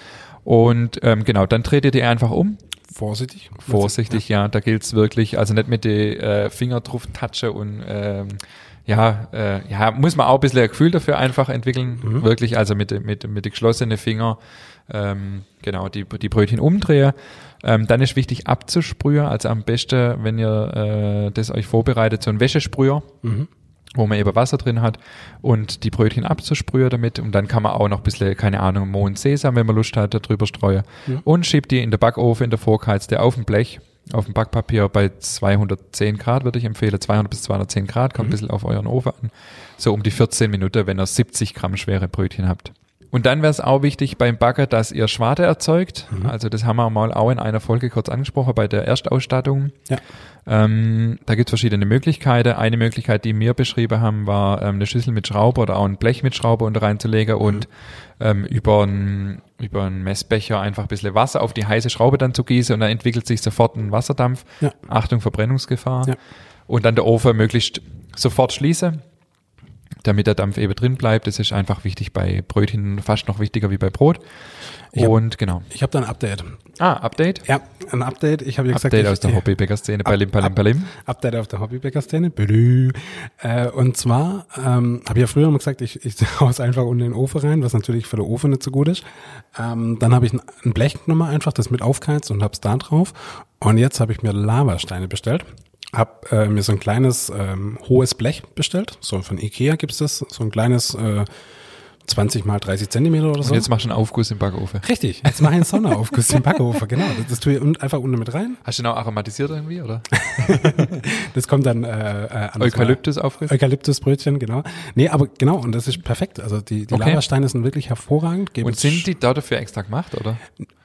Und ähm, genau, dann dreht ihr die einfach um. Vorsichtig. Vorsichtig, ja, da gilt's wirklich, also nicht mit den äh, Finger drauf touchen und ähm, ja, äh, ja, muss man auch ein bisschen ein Gefühl dafür einfach entwickeln. Mhm. Wirklich, also mit, mit, mit den geschlossenen Finger, ähm, genau, die, die Brötchen umdrehen. Ähm, dann ist wichtig abzusprühen, also am besten, wenn ihr äh, das euch vorbereitet, so ein Wäschesprüher Mhm. wo man eben Wasser drin hat und die Brötchen abzusprühen damit und dann kann man auch noch ein bisschen, keine Ahnung, Mohn Sesam, wenn man Lust hat, darüber streuen Ja. und schiebt die in der Backofen, in der Vorgeheizte auf dem Blech, auf dem Backpapier bei 210 Grad würde ich empfehlen, 200 bis 210 Grad, kommt ein bisschen auf euren Ofen an, so um die 14 Minuten, wenn ihr 70 Gramm schwere Brötchen habt. Und dann wäre es auch wichtig beim Backen, dass ihr Schwarte erzeugt. Mhm. Also das haben wir mal auch in einer Folge kurz angesprochen bei der Erstausstattung. Ja. Ähm, da gibt es verschiedene Möglichkeiten. Eine Möglichkeit, die wir beschrieben haben, war ähm, eine Schüssel mit Schraube oder auch ein Blech mit Schraube unter reinzulegen und ähm, über einen über einen Messbecher einfach ein bisschen Wasser auf die heiße Schraube dann zu gießen und dann entwickelt sich sofort ein Wasserdampf. Ja. Achtung, Verbrennungsgefahr. Ja. Und dann der Ofen möglichst sofort schließe, damit der Dampf eben drin bleibt. Das ist einfach wichtig bei Brötchen, fast noch wichtiger wie bei Brot. Ich hab- Und genau. Ich habe da ein Update. Ah, Update? Ja, ein Update. Ich habe ja gesagt, Update aus der Hobbybäcker-Szene. Palim, palim, palim. Update auf der Hobbybäcker-Szene. Äh, und zwar ähm, habe ich ja früher immer gesagt, ich, ich haue es einfach unten in den Ofen rein, was natürlich für den Ofen nicht so gut ist. Ähm, dann habe ich ein, ein Blech genommen einfach, das mit aufgeheizt und habe es da drauf. Und jetzt habe ich mir Lavasteine bestellt. Hab äh, mir so ein kleines ähm, hohes Blech bestellt. So von Ikea gibt's das. So ein kleines äh, 20 mal 30 Zentimeter oder so. Und jetzt machst du einen Aufguss im Backofen. Richtig, jetzt mache ich einen Sonderaufguss im Backofen, genau. Das, das tue ich einfach unten mit rein. Hast du den auch aromatisiert irgendwie, oder? Das kommt dann äh, äh. Eukalyptus-Aufguss? Eukalyptusbrötchen, genau. Nee, aber genau, und das ist perfekt. Also die, die Okay. Lavasteine sind wirklich hervorragend. Geben Und sind die da dafür extra gemacht, oder?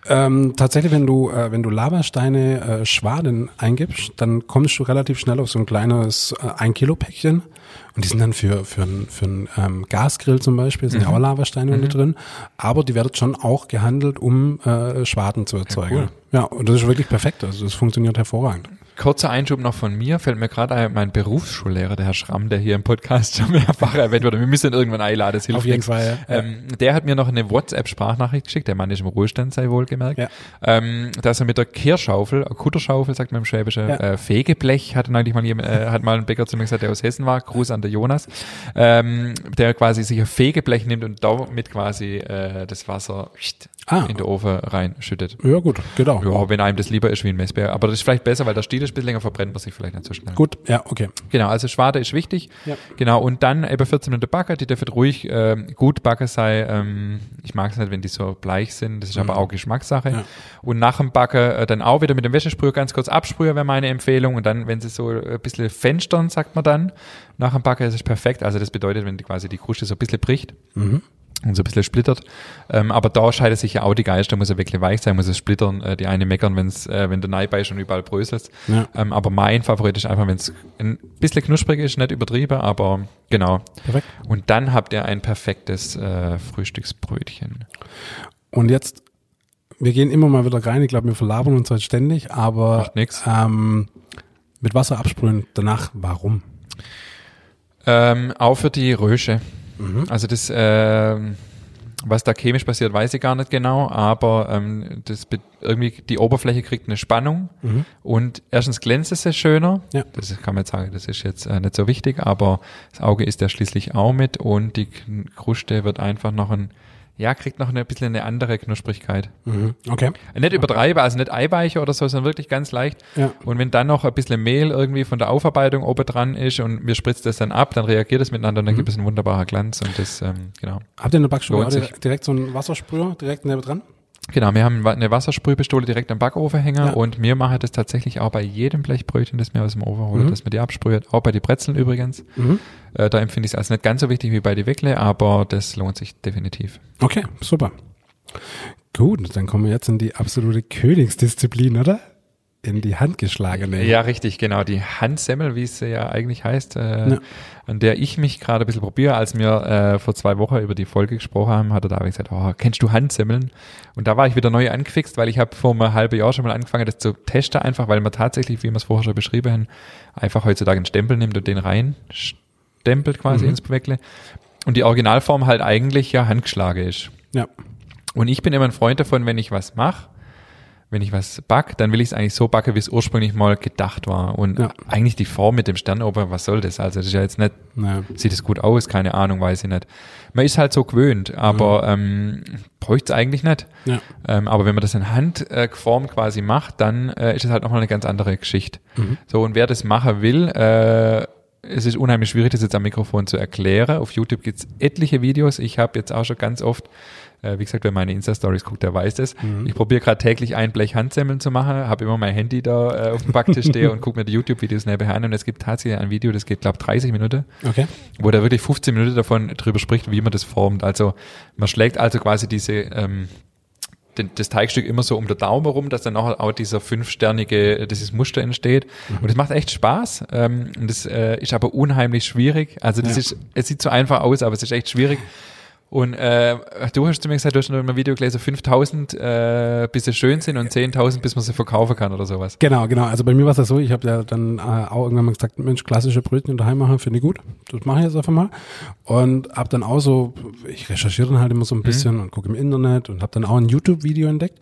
ähm, tatsächlich, wenn du, äh, wenn du Lavasteine äh, Schwaden eingibst, dann kommst du relativ schnell auf so ein kleines äh, 1 Kilo Päckchen. Und die sind dann für, für, ein- für einen ähm, Gasgrill zum Beispiel, sind ja Mhm. auch Lavasteine mit drin. Aber die werden schon auch gehandelt, um äh, Schwaden zu erzeugen. cool. Ja, und das ist wirklich perfekt. Also das funktioniert hervorragend. Kurzer Einschub noch von mir, fällt mir gerade ein, mein Berufsschullehrer, der Herr Schramm, der hier im Podcast schon mehrfach erwähnt wurde. Wir müssen ihn irgendwann einladen, das hilft Auf jeden nichts. Fall, ja. Ähm, der hat mir noch eine WhatsApp-Sprachnachricht geschickt, der Mann ist im Ruhestand, sei wohlgemerkt, Ja. ähm, dass er mit der Kehrschaufel, Kutterschaufel, sagt man im Schwäbischen, Ja. äh, Fegeblech, hat eigentlich mal jemand, äh, hat mal ein Bäcker zu mir gesagt, der aus Hessen war, Gruß an der Jonas, ähm, der quasi sich ein Fegeblech nimmt und damit quasi äh, das Wasser Ah. in den Ofen reinschüttet. Ja, gut, genau. Ja, wenn einem das lieber ist wie ein Messbär. Aber das ist vielleicht besser, weil der Stiel ist ein bisschen länger, verbrennt man sich vielleicht nicht so schnell. Gut, ja, okay. Genau, also Schwade ist wichtig. Ja. Genau, und dann eben 14 Minuten backen, die dürfen ruhig ähm, gut backen sein. Ähm, ich mag es nicht, wenn die so bleich sind, das ist aber auch Geschmackssache. Ja. Und nach dem Backen äh, dann auch wieder mit dem Wäschesprüher ganz kurz absprühen, wäre meine Empfehlung. Und dann, wenn sie so ein bisschen fenstern, sagt man dann, nach dem Backen ist es perfekt. Also das bedeutet, wenn die quasi die Kruste so ein bisschen bricht. Und so ein bisschen splittert. Ähm, aber da scheidet sich ja auch die Geister, muss er wirklich weich sein, muss es splittern. Äh, die eine meckern, wenn's, äh, wenn der Neibei schon überall bröselt. Ja. Ähm, aber mein Favorit ist einfach, wenn es ein bisschen knusprig ist, nicht übertrieben, aber genau. Perfekt. Und dann habt ihr ein perfektes äh, Frühstücksbrötchen. Und jetzt, wir gehen immer mal wieder rein. Ich glaube, wir verlabern uns halt ständig, aber Macht nix. Ähm, mit Wasser absprühen danach, warum? Ähm, auch für die Rösche. Also das, ähm, was da chemisch passiert, weiß ich gar nicht genau, aber ähm, das irgendwie die Oberfläche kriegt eine Spannung und erstens glänzt es sehr schöner. Ja. Das ist- kann man jetzt sagen, das ist jetzt äh, nicht so wichtig, aber das Auge ist ja schließlich auch mit und die Kruste wird einfach noch ein, ja, kriegt noch ein bisschen eine andere Knusprigkeit. Mhm. Okay. Nicht übertreiben, also nicht Eiweiche oder so, sondern wirklich ganz leicht. Ja. Und wenn dann noch ein bisschen Mehl irgendwie von der Aufarbeitung oben dran ist und wir spritzt das dann ab, dann reagiert es miteinander und dann gibt es einen wunderbaren Glanz und das, ähm, genau. Habt ihr in der Backstube direkt so einen Wassersprüher direkt neben dran? Genau, wir haben eine Wassersprühpistole direkt am Backofen hängen Ja. und wir machen das tatsächlich auch bei jedem Blechbrötchen, das wir aus dem Ofen holen, Mhm. dass man die absprüht. Auch bei den Brezeln übrigens. Äh, da empfinde ich es als nicht ganz so wichtig wie bei die Weckle, aber das lohnt sich definitiv. Okay, super. Gut, dann kommen wir jetzt in die absolute Königsdisziplin, oder? In die handgeschlagene. Ja, richtig, genau. Die Handsemmel, wie es ja eigentlich heißt, äh, Ja. an der ich mich gerade ein bisschen probiere. Als wir äh, vor zwei Wochen über die Folge gesprochen haben, hat der David gesagt, oh, kennst du Handsemmeln? Und da war ich wieder neu angefixt, weil ich habe vor einem halben Jahr schon mal angefangen, das zu testen, einfach weil man tatsächlich, wie wir es vorher schon beschrieben haben, einfach heutzutage einen Stempel nimmt und den rein stempelt quasi Mhm. ins Bewäckle. Und die Originalform halt eigentlich ja handgeschlagen ist. Ja. Und ich bin immer ein Freund davon, wenn ich was mache, wenn ich was back, dann will ich es eigentlich so backen, wie es ursprünglich mal gedacht war. Und Ja. eigentlich die Form mit dem Stern oben, was soll das? Also das ist ja jetzt nicht, Naja. sieht es gut aus, keine Ahnung, weiß ich nicht. Man ist halt so gewöhnt, aber ähm, bräuchte es eigentlich nicht. Ja. Ähm, aber wenn man das in Handform quasi macht, dann äh, ist es halt nochmal eine ganz andere Geschichte. So, und wer das machen will, äh, es ist unheimlich schwierig, das jetzt am Mikrofon zu erklären. Auf YouTube gibt's etliche Videos. Ich habe jetzt auch schon ganz oft, äh, wie gesagt, wer meine Insta-Stories guckt, der weiß das. Ich probiere gerade täglich ein Blech Handsemmeln zu machen, habe immer mein Handy da äh, auf dem Backtisch stehen und gucke mir die YouTube-Videos nebenher an. Und es gibt tatsächlich ein Video, das geht, glaube 30 Minuten Okay. wo der wirklich 15 Minuten davon drüber spricht, wie man das formt. Also man schlägt also quasi diese ähm, den, das Teigstück immer so um den Daumen rum, dass dann auch, auch dieser fünfsternige, äh, dieses Muster entsteht. Und das macht echt Spaß. Ähm, und das äh, ist aber unheimlich schwierig. Also das Ja. ist, es sieht so einfach aus, aber es ist echt schwierig. Und äh, du hast zu mir gesagt, du hast in einem Video gelesen, 5000 äh, bis sie schön sind und 10.000 bis man sie verkaufen kann oder sowas. Genau, genau. Also bei mir war es ja so, ich habe ja dann äh, auch irgendwann mal gesagt, Mensch, klassische Brötchen daheim machen, finde ich gut. Das mache ich jetzt einfach mal. Und habe dann auch so, ich recherchiere dann halt immer so ein bisschen mhm. und gucke im Internet und habe dann auch ein YouTube-Video entdeckt.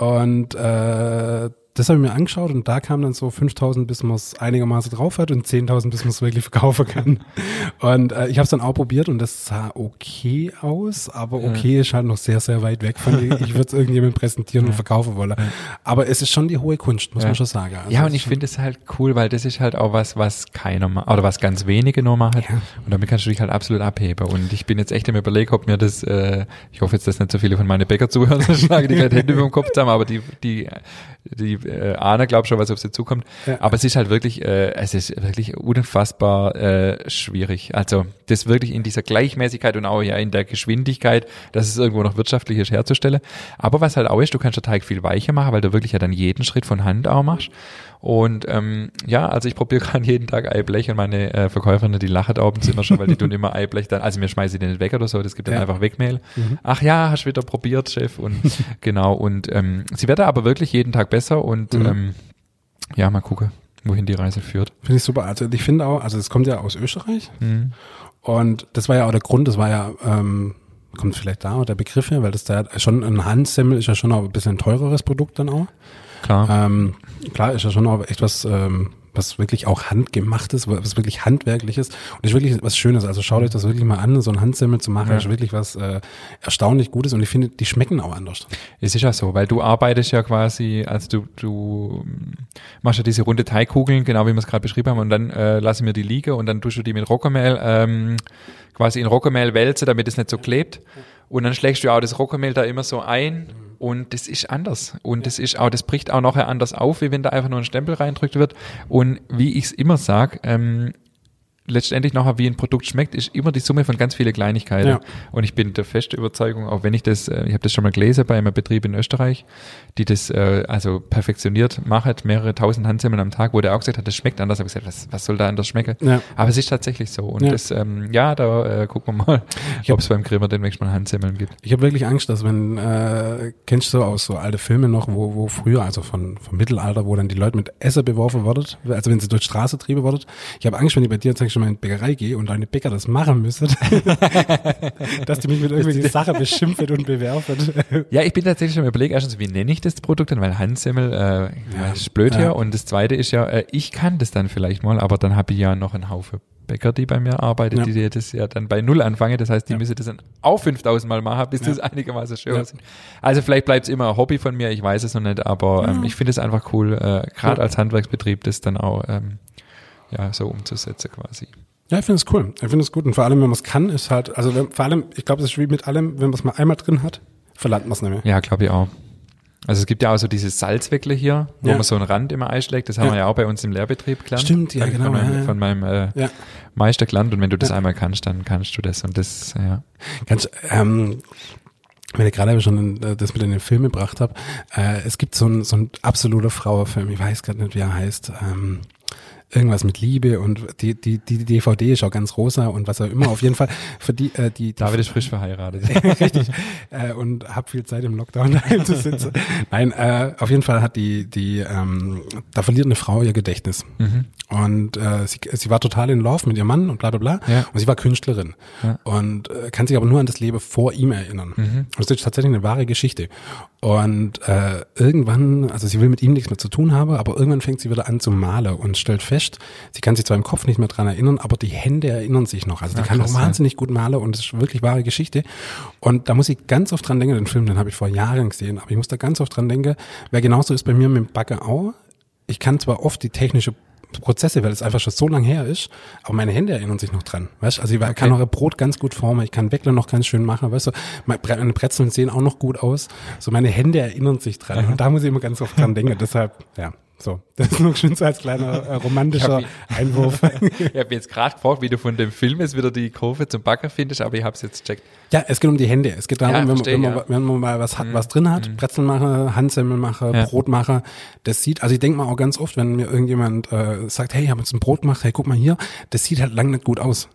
Und äh, das habe ich mir angeschaut und da kam dann so 5000, bis man es einigermaßen drauf hat und 10.000, bis man es wirklich verkaufen kann. Und äh, ich habe es dann auch probiert und das sah okay aus, aber okay ja. ist halt noch sehr, sehr weit weg von dir. Ich würde es irgendjemandem präsentieren ja. und verkaufen wollen. Ja. Aber es ist schon die hohe Kunst, muss man schon sagen. Also ja, und ich finde es halt cool, weil das ist halt auch was, was keiner macht, oder was ganz wenige nur machen. Und damit kannst du dich halt absolut abheben. Und ich bin jetzt echt im Überleg, ob mir das, äh, ich hoffe jetzt, dass nicht so viele von meinen Bäcker zuhören, schlage die gerade Hände über den Kopf zusammen, aber die, die, die äh, ahnen, glaube schon, was auf sie zukommt. Ja. Aber es ist halt wirklich, äh, es ist wirklich unfassbar äh, schwierig. Also das wirklich in dieser Gleichmäßigkeit und auch ja in der Geschwindigkeit, dass es irgendwo noch wirtschaftlich ist herzustellen. Aber was halt auch ist, du kannst den Teig viel weicher machen, weil du wirklich ja dann jeden Schritt von Hand auch machst. Und ähm, ja, also ich probiere gerade jeden Tag Eiblech und meine äh, Verkäuferin, die lachen oben immer schon, weil die tun immer Eiblech dann, also mir schmeißen die nicht weg oder so, das gibt dann ja. einfach Wegmehl. Mhm. Ach ja, hast wieder probiert, Chef. Und genau, und ähm, sie wird aber wirklich jeden Tag besser und mhm. ähm, ja, mal gucken, wohin die Reise führt. Finde ich super. Also ich finde auch, also es kommt ja aus Österreich mhm. und das war ja auch der Grund, das war ja, ähm, kommt vielleicht da der Begriff her, weil das da schon ein Handsemmel ist ja schon auch ein bisschen ein teureres Produkt dann auch. Klar. Ähm, klar ist ja schon auch echt was, ähm, was wirklich auch handgemacht ist, was wirklich handwerklich ist und ist wirklich was Schönes. Also schaut euch das wirklich mal an, so ein Handsemmel zu machen, ja. ist wirklich was äh, erstaunlich Gutes und ich finde, die schmecken auch anders. Es ist ja so, weil du arbeitest ja quasi, also du, du machst ja diese runde Teigkugeln, genau wie wir es gerade beschrieben haben, und dann äh, lassen wir die liegen und dann tust du die mit Rockermehl ähm, quasi in Rockermehl wälzen, damit es nicht so klebt. Und dann schlägst du auch das Rockermehl da immer so ein und das ist anders. Und das ist auch, das bricht auch nachher anders auf, wie wenn da einfach nur ein Stempel reindrückt wird. Und wie ich es immer sage, ähm, letztendlich nachher wie ein Produkt schmeckt, ist immer die Summe von ganz vielen Kleinigkeiten. Ja. Und ich bin der feste Überzeugung, auch wenn ich das, äh, ich habe das schon mal gelesen bei einem Betrieb in Österreich, die das äh, also perfektioniert macht, mehrere tausend Handsemmeln am Tag, wo der auch gesagt hat, das schmeckt anders. habe ich gesagt, was, was soll da anders schmecken? Ja. Aber es ist tatsächlich so. Und ja. das, ähm, ja, da äh, gucken wir mal, ob es beim Grimmer demnächst mal Handsemmeln gibt. Ich habe wirklich Angst, dass wenn, äh, kennst du so aus so alte Filme noch, wo, wo früher, also von vom Mittelalter, wo dann die Leute mit Esser beworfen wurden, also wenn sie durch Straße trieben wurden. Ich habe Angst, wenn ich bei dir schon mal in die Bäckerei gehe und deine Bäcker das machen müssen, dass die mich mit irgendwelchen Sachen beschimpft und bewerfen. Ja, ich bin tatsächlich schon überlegt, erstens, wie nenne ich das Produkt denn, weil Handsemmel äh, ja, ist blöd ja. hier und das zweite ist ja, äh, ich kann das dann vielleicht mal, aber dann habe ich ja noch einen Haufen Bäcker, die bei mir arbeitet, ja. die das ja dann bei Null anfangen. Das heißt, die ja. müssen das dann auch 5000 Mal machen, bis ja. das einigermaßen schön ja. Also vielleicht bleibt es immer ein Hobby von mir, ich weiß es noch nicht, aber ähm, ich finde es einfach cool, äh, gerade als Handwerksbetrieb das dann auch ähm, ja, so umzusetzen quasi. Ja, ich finde es cool. Ich finde es gut. Und vor allem, wenn man es kann, ist halt, also wenn, vor allem, ich glaube, es ist wie mit allem, wenn man es mal einmal drin hat, verlangt man es nicht mehr. Ja, glaube ich auch. Also es gibt ja auch so diese Salzweckle hier, wo ja. man so einen Rand immer einschlägt. Das haben ja. wir ja auch bei uns im Lehrbetrieb gelernt. Stimmt, ja, genau. Von meinem, ja, von meinem äh. Meister gelernt. Und wenn du das einmal kannst, dann kannst du das. Und das, ja. Ganz, ähm, wenn ich gerade schon äh, das mit in den Film gebracht habe, äh, es gibt so ein, so ein absoluter Frauenfilm, ich weiß gerade nicht, wie er heißt. Ähm, irgendwas mit Liebe und die, die, die DVD ist auch ganz rosa und was auch immer. Auf jeden Fall für die, äh, die, die David ist frisch verheiratet. Richtig. Äh, und hab viel Zeit im Lockdown daheim zu sitzen. Nein, äh, auf jeden Fall hat die, die, ähm, da verliert eine Frau ihr Gedächtnis. Mhm. Und äh, sie, sie war total in Love mit ihrem Mann und bla bla bla. Ja. Und sie war Künstlerin. Ja. Und äh, kann sich aber nur an das Leben vor ihm erinnern. Mhm. Das ist tatsächlich eine wahre Geschichte. Und äh, irgendwann, also sie will mit ihm nichts mehr zu tun haben, aber irgendwann fängt sie wieder an zu malen und stellt fest, sie kann sich zwar im Kopf nicht mehr dran erinnern, aber die Hände erinnern sich noch. Also die Ach, kann krass, auch wahnsinnig ja. gut malen und das ist wirklich wahre Geschichte. Und da muss ich ganz oft dran denken, den Film, den habe ich vor Jahren gesehen, aber ich muss da ganz oft dran denken, weil genauso ist bei mir mit dem Backe auch. Ich kann zwar oft die technische Prozesse, weil es einfach schon so lange her ist. Aber meine Hände erinnern sich noch dran. Weißt? Also ich okay. kann auch Brot ganz gut formen, ich kann Weckler noch ganz schön machen, weißt du, meine Brezeln sehen auch noch gut aus. So meine Hände erinnern sich dran. Und da muss ich immer ganz oft dran denken. Deshalb, ja. So, das ist nur schön so als kleiner äh, romantischer ich Einwurf. ich habe jetzt gerade gefragt, wie du von dem Film jetzt wieder die Kurve zum Backer findest, aber ich habe es jetzt checkt. Ja, es geht um die Hände. Es geht darum, ja, wenn, verstehe, man, wenn, man, wenn, man, mal was hat, mhm. was drin hat, mhm. Brezel mache, Handsemmel mache, ja. Brot mache, das sieht, also ich denke mal auch ganz oft, wenn mir irgendjemand äh, sagt, hey, ich habe jetzt ein Brot gemacht, hey, guck mal hier, das sieht halt lang nicht gut aus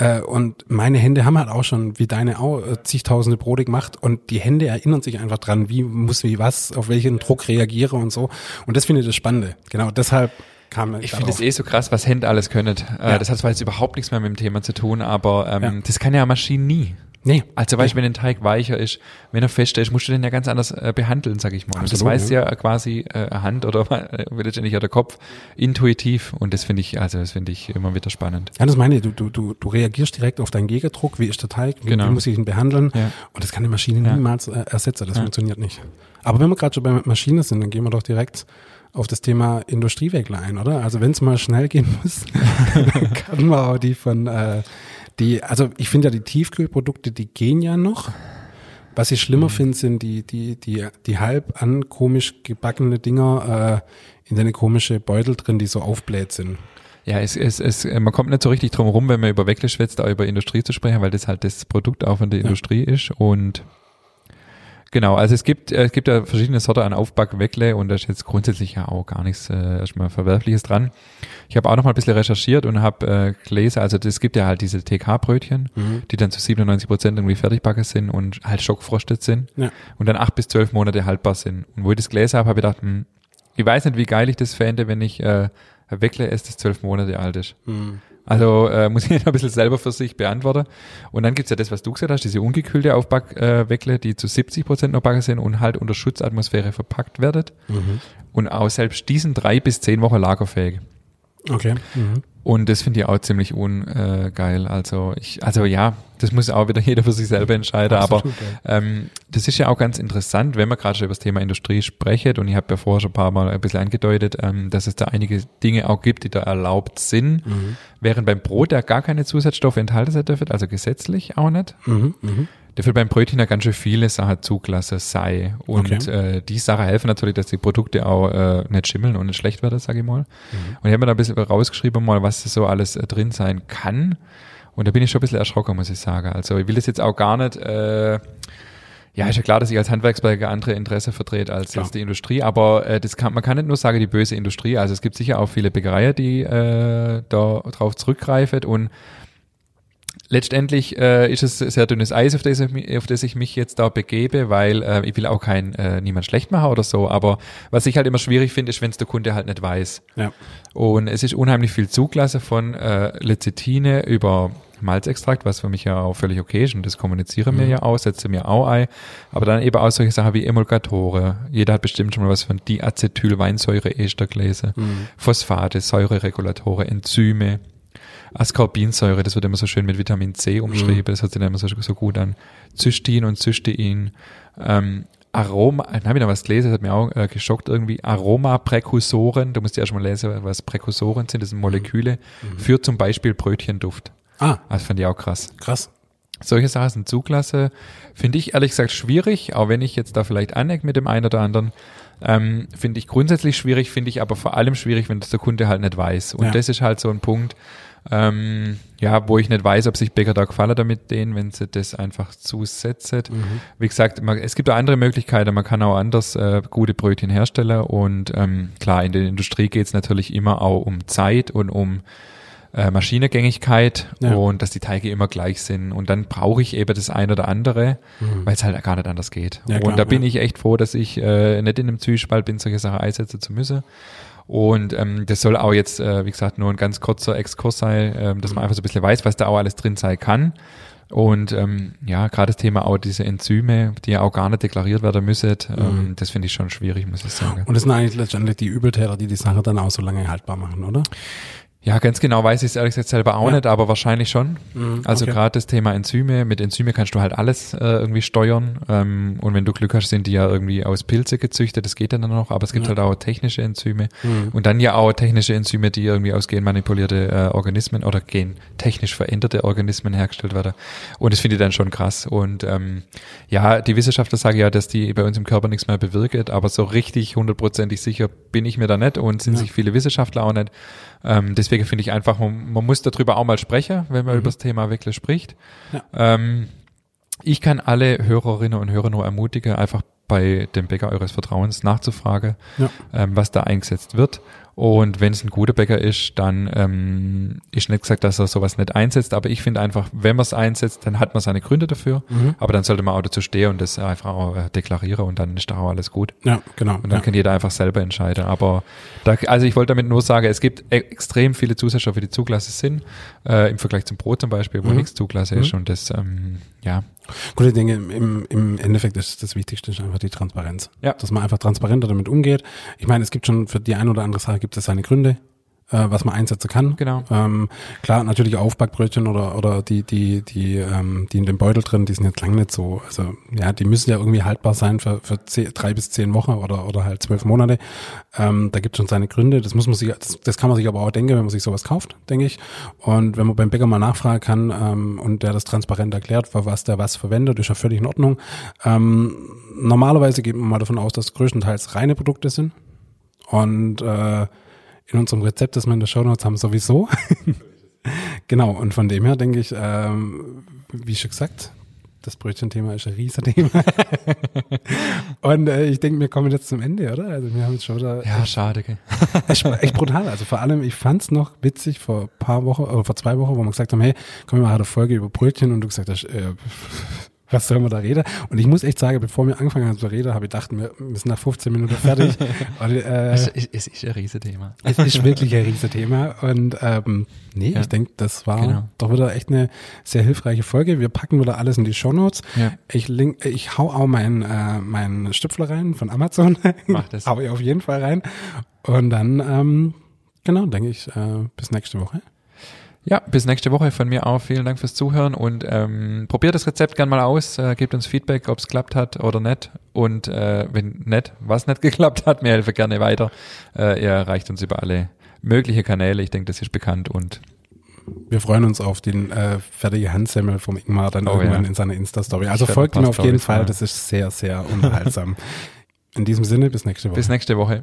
Äh, und meine Hände haben halt auch schon, wie deine auch, äh, zigtausende Brote gemacht und die Hände erinnern sich einfach dran, wie muss wie was, auf welchen Druck reagiere und so. Und das finde ich das Spannende. Genau, deshalb kam ich finde es eh so krass, was Hände alles können. Äh, ja. Das hat zwar jetzt überhaupt nichts mehr mit dem Thema zu tun, aber ähm, ja. das kann ja Maschinen nie. Nee. Also weißt du, wenn ein Teig weicher ist, wenn er fester ist, musst du den ja ganz anders äh, behandeln, sag ich mal. Absolut, das weiß ja, ja quasi äh, Hand oder äh, letztendlich auch der Kopf intuitiv und das finde ich, also das finde ich immer wieder spannend. Ja, das meine ich, du, du, du, du reagierst direkt auf deinen Gegendruck, wie ist der Teig, wie, genau. wie muss ich ihn behandeln ja. und das kann die Maschine ja. niemals äh, ersetzen, das funktioniert nicht. Aber wenn wir gerade schon bei Maschinen sind, dann gehen wir doch direkt auf das Thema Industrieweckler ein, oder? Also wenn es mal schnell gehen muss, dann kann man auch die von äh, die, also ich finde ja die Tiefkühlprodukte, die gehen ja noch. Was ich schlimmer mhm. finde, sind die, die, die, die halb an komisch gebackene Dinger äh, in seine komische Beutel drin, die so aufbläht sind. Ja, es, es, es, man kommt nicht so richtig drum herum, wenn man über Weckle schwätzt, auch über Industrie zu sprechen, weil das halt das Produkt auch von der ja. Industrie ist und Genau, also es gibt, äh, es gibt ja verschiedene Sorte an Aufbackweckle und da ist jetzt grundsätzlich ja auch gar nichts äh, erstmal Verwerfliches dran. Ich habe auch noch mal ein bisschen recherchiert und habe äh, gelesen, also es gibt ja halt diese TK-Brötchen, mhm. die dann zu 97 Prozent irgendwie fertigbacken sind und halt schockfrostet sind ja. und dann acht bis zwölf Monate haltbar sind. Und wo ich das gelesen habe, habe ich gedacht, hm, ich weiß nicht, wie geil ich das fände, wenn ich äh, Weckle esse, das zwölf Monate alt ist. Mhm. Also äh, muss ich ein bisschen selber für sich beantworten. Und dann gibt's ja das, was du gesagt hast, diese ungekühlte Aufbackweckle, die zu 70 Prozent noch backen sind und halt unter Schutzatmosphäre verpackt werden. Mhm. Und auch selbst diesen drei bis zehn Wochen lagerfähig. Okay. Mhm. Und das finde ich auch ziemlich ungeil. also ich, also ja, das muss auch wieder jeder für sich selber entscheiden. Absolut, aber ähm, das ist ja auch ganz interessant, wenn man gerade schon über das Thema Industrie sprechen. Und ich habe ja vorher schon ein paar Mal ein bisschen angedeutet, ähm, dass es da einige Dinge auch gibt, die da erlaubt sind, mhm. während beim Brot ja gar keine Zusatzstoffe enthalten sein dürfen, also gesetzlich auch nicht. Mhm, mh. Dafür beim Brötchen ja ganz schön viele Sachen zugelassen sei. Und okay. äh, die Sachen helfen natürlich, dass die Produkte auch äh, nicht schimmeln und nicht schlecht werden, sage ich mal. Mhm. Und ich habe mir da ein bisschen rausgeschrieben, mal, was so alles äh, drin sein kann. Und da bin ich schon ein bisschen erschrocken, muss ich sagen. Also ich will das jetzt auch gar nicht, äh, ja, ist ja klar, dass ich als Handwerksberger andere Interesse vertrete als jetzt die Industrie, aber äh, das kann, man kann nicht nur sagen, die böse Industrie. Also es gibt sicher auch viele Bäckereien, die äh, da drauf zurückgreifen und letztendlich äh, ist es sehr dünnes Eis, auf das, ich, auf das ich mich jetzt da begebe, weil äh, ich will auch kein äh, niemand schlecht machen oder so. Aber was ich halt immer schwierig finde, ist, wenn es der Kunde halt nicht weiß. Ja. Und es ist unheimlich viel Zuglasse von äh, Lecithine über Malzextrakt, was für mich ja auch völlig okay ist und das kommuniziere mhm. mir ja auch, setze mir auch ein. Aber dann eben auch solche Sachen wie Emulgatoren. Jeder hat bestimmt schon mal was von Diacetylweinsäure-Ester gelesen. Mhm. Phosphate, Säureregulatoren, Enzyme. Ascorbinsäure, das wird immer so schön mit Vitamin C umschrieben, mhm. das hört sich dann immer so, so gut an. Zystin und Cystein, ähm, Aroma, dann habe ich noch was gelesen, das hat mir auch äh, geschockt irgendwie, Aromapräkursoren, du musst ja schon mal lesen, was Präkursoren sind, das sind Moleküle, mhm. für zum Beispiel Brötchenduft. Ah. Das fand ich auch krass. Krass. Solche Sachen sind Zuglasse, finde ich ehrlich gesagt schwierig, auch wenn ich jetzt da vielleicht anecke mit dem einen oder anderen. Ähm, finde ich grundsätzlich schwierig, finde ich aber vor allem schwierig, wenn das der Kunde halt nicht weiß. Und ja. das ist halt so ein Punkt, ähm, ja, wo ich nicht weiß, ob sich Bäcker da gefallen damit denen, wenn sie das einfach zusetzen. Mhm. Wie gesagt, man, es gibt auch andere Möglichkeiten, man kann auch anders äh, gute Brötchen herstellen und ähm, klar, in der Industrie geht es natürlich immer auch um Zeit und um äh, Maschinengängigkeit ja. und dass die Teige immer gleich sind. Und dann brauche ich eben das eine oder andere, mhm. weil es halt gar nicht anders geht. Ja, klar, und da bin ja. ich echt froh, dass ich äh, nicht in einem Zwiespalt bin, solche Sachen einsetzen zu müssen. Und ähm, das soll auch jetzt, äh, wie gesagt, nur ein ganz kurzer Exkurs sein, ähm, dass man einfach so ein bisschen weiß, was da auch alles drin sein kann. Und ähm, ja, gerade das Thema auch diese Enzyme, die ja auch gar nicht deklariert werden müssen, ähm, mhm. das finde ich schon schwierig, muss ich sagen. Und das sind eigentlich letztendlich die Übeltäter, die die Sache dann auch so lange haltbar machen, oder? Ja, ganz genau weiß ich es ehrlich gesagt selber auch ja. nicht, aber wahrscheinlich schon. Mhm, also okay. gerade das Thema Enzyme, mit Enzyme kannst du halt alles äh, irgendwie steuern. Ähm, und wenn du Glück hast, sind die ja irgendwie aus Pilze gezüchtet, das geht dann noch, aber es gibt ja. halt auch technische Enzyme. Mhm. Und dann ja auch technische Enzyme, die irgendwie aus genmanipulierte äh, Organismen oder gentechnisch veränderte Organismen hergestellt werden. Und das finde ich dann schon krass. Und ähm, ja, die Wissenschaftler sagen ja, dass die bei uns im Körper nichts mehr bewirkt, aber so richtig hundertprozentig sicher bin ich mir da nicht und sind ja. sich viele Wissenschaftler auch nicht. Ähm, deswegen finde ich einfach, man, man, muss darüber auch mal sprechen, wenn man mhm. über das Thema wirklich spricht. Ja. Ähm, ich kann alle Hörerinnen und Hörer nur ermutigen, einfach bei dem Bäcker eures Vertrauens nachzufragen, ja. ähm, was da eingesetzt wird Und wenn es ein guter Bäcker ist, dann ähm, ist nicht gesagt, dass er sowas nicht einsetzt, aber ich finde einfach, wenn man es einsetzt, dann hat man seine Gründe dafür, Mhm. aber dann sollte man auch dazu stehen und das einfach auch äh, deklarieren und dann ist da auch alles gut. Ja, genau. Und dann ja. kann jeder einfach selber entscheiden. Aber da, also ich wollte damit nur sagen, es gibt e extrem viele Zusatzstoffe, die zugelassen sind, äh, im Vergleich zum Brot zum Beispiel, wo Mhm. nichts zugelassen ist. Mhm. Und das, ähm, ja, Gut, ich denke, im, im Endeffekt ist das Wichtigste ist einfach die Transparenz. Ja. Dass man einfach transparenter damit umgeht. Ich meine, es gibt schon für die eine oder andere Sache gibt es seine Gründe, äh, was man einsetzen kann. genau. Ähm, klar, natürlich Aufbackbrötchen oder oder die die die ähm, die in dem Beutel drin, die sind jetzt lang nicht so. Also ja, die müssen ja irgendwie haltbar sein für für zehn, drei bis zehn Wochen oder oder halt zwölf Monate. Ähm, da gibt schon seine Gründe. Das muss man sich, das, das kann man sich aber auch denken, wenn man sich sowas kauft, denke ich. Und wenn man beim Bäcker mal nachfragen kann ähm, und der das transparent erklärt, für was der was verwendet, ist ja völlig in Ordnung. Ähm, normalerweise geht man mal davon aus, dass größtenteils reine Produkte sind. Und äh, in unserem Rezept, das wir in der Show Notes haben, sowieso. genau, und von dem her denke ich, ähm, wie schon gesagt, das Brötchenthema ist ein Riesenthema. und äh, ich denke, wir kommen jetzt zum Ende, oder? Also wir haben jetzt schon wieder Ja, schade. Gell? echt, echt brutal. Also vor allem, ich fand's noch witzig vor ein paar Wochen, oder vor zwei Wochen, wo wir gesagt haben, hey, komm, wir machen eine Folge über Brötchen und du gesagt hast, äh, was sollen wir da reden? Und ich muss echt sagen, bevor wir angefangen haben zu reden, habe ich gedacht, wir, sind nach 15 Minuten fertig. und, äh, Es, ist, es ist ein Riesenthema. es ist wirklich ein Riesenthema. Und ähm, nee, Ja. ich denke, das war Genau. doch wieder echt eine sehr hilfreiche Folge. Wir packen wieder alles in die Shownotes. Ja. Ich, link, ich hau auch meinen äh, meinen Stifler rein von Amazon. Mach das. hau ich auf jeden Fall rein. Und dann, ähm, genau, denke ich, äh, bis nächste Woche. Ja, bis nächste Woche von mir auch. Vielen Dank fürs Zuhören und ähm, probiert das Rezept gern mal aus. Äh, gebt uns Feedback, ob es klappt hat oder nicht. Und äh, wenn nicht, was nicht geklappt hat, mir helfe gerne weiter. Äh, ihr erreicht uns über alle mögliche Kanäle. Ich denke, das ist bekannt und Wir freuen uns auf den äh, fertige Handsemmel vom Ingmar dann Oh, irgendwann ja. in seiner Insta-Story. Also folgt ihm auf jeden Fall, das ist sehr, sehr unterhaltsam. In diesem Sinne, bis nächste Woche. bis nächste Woche.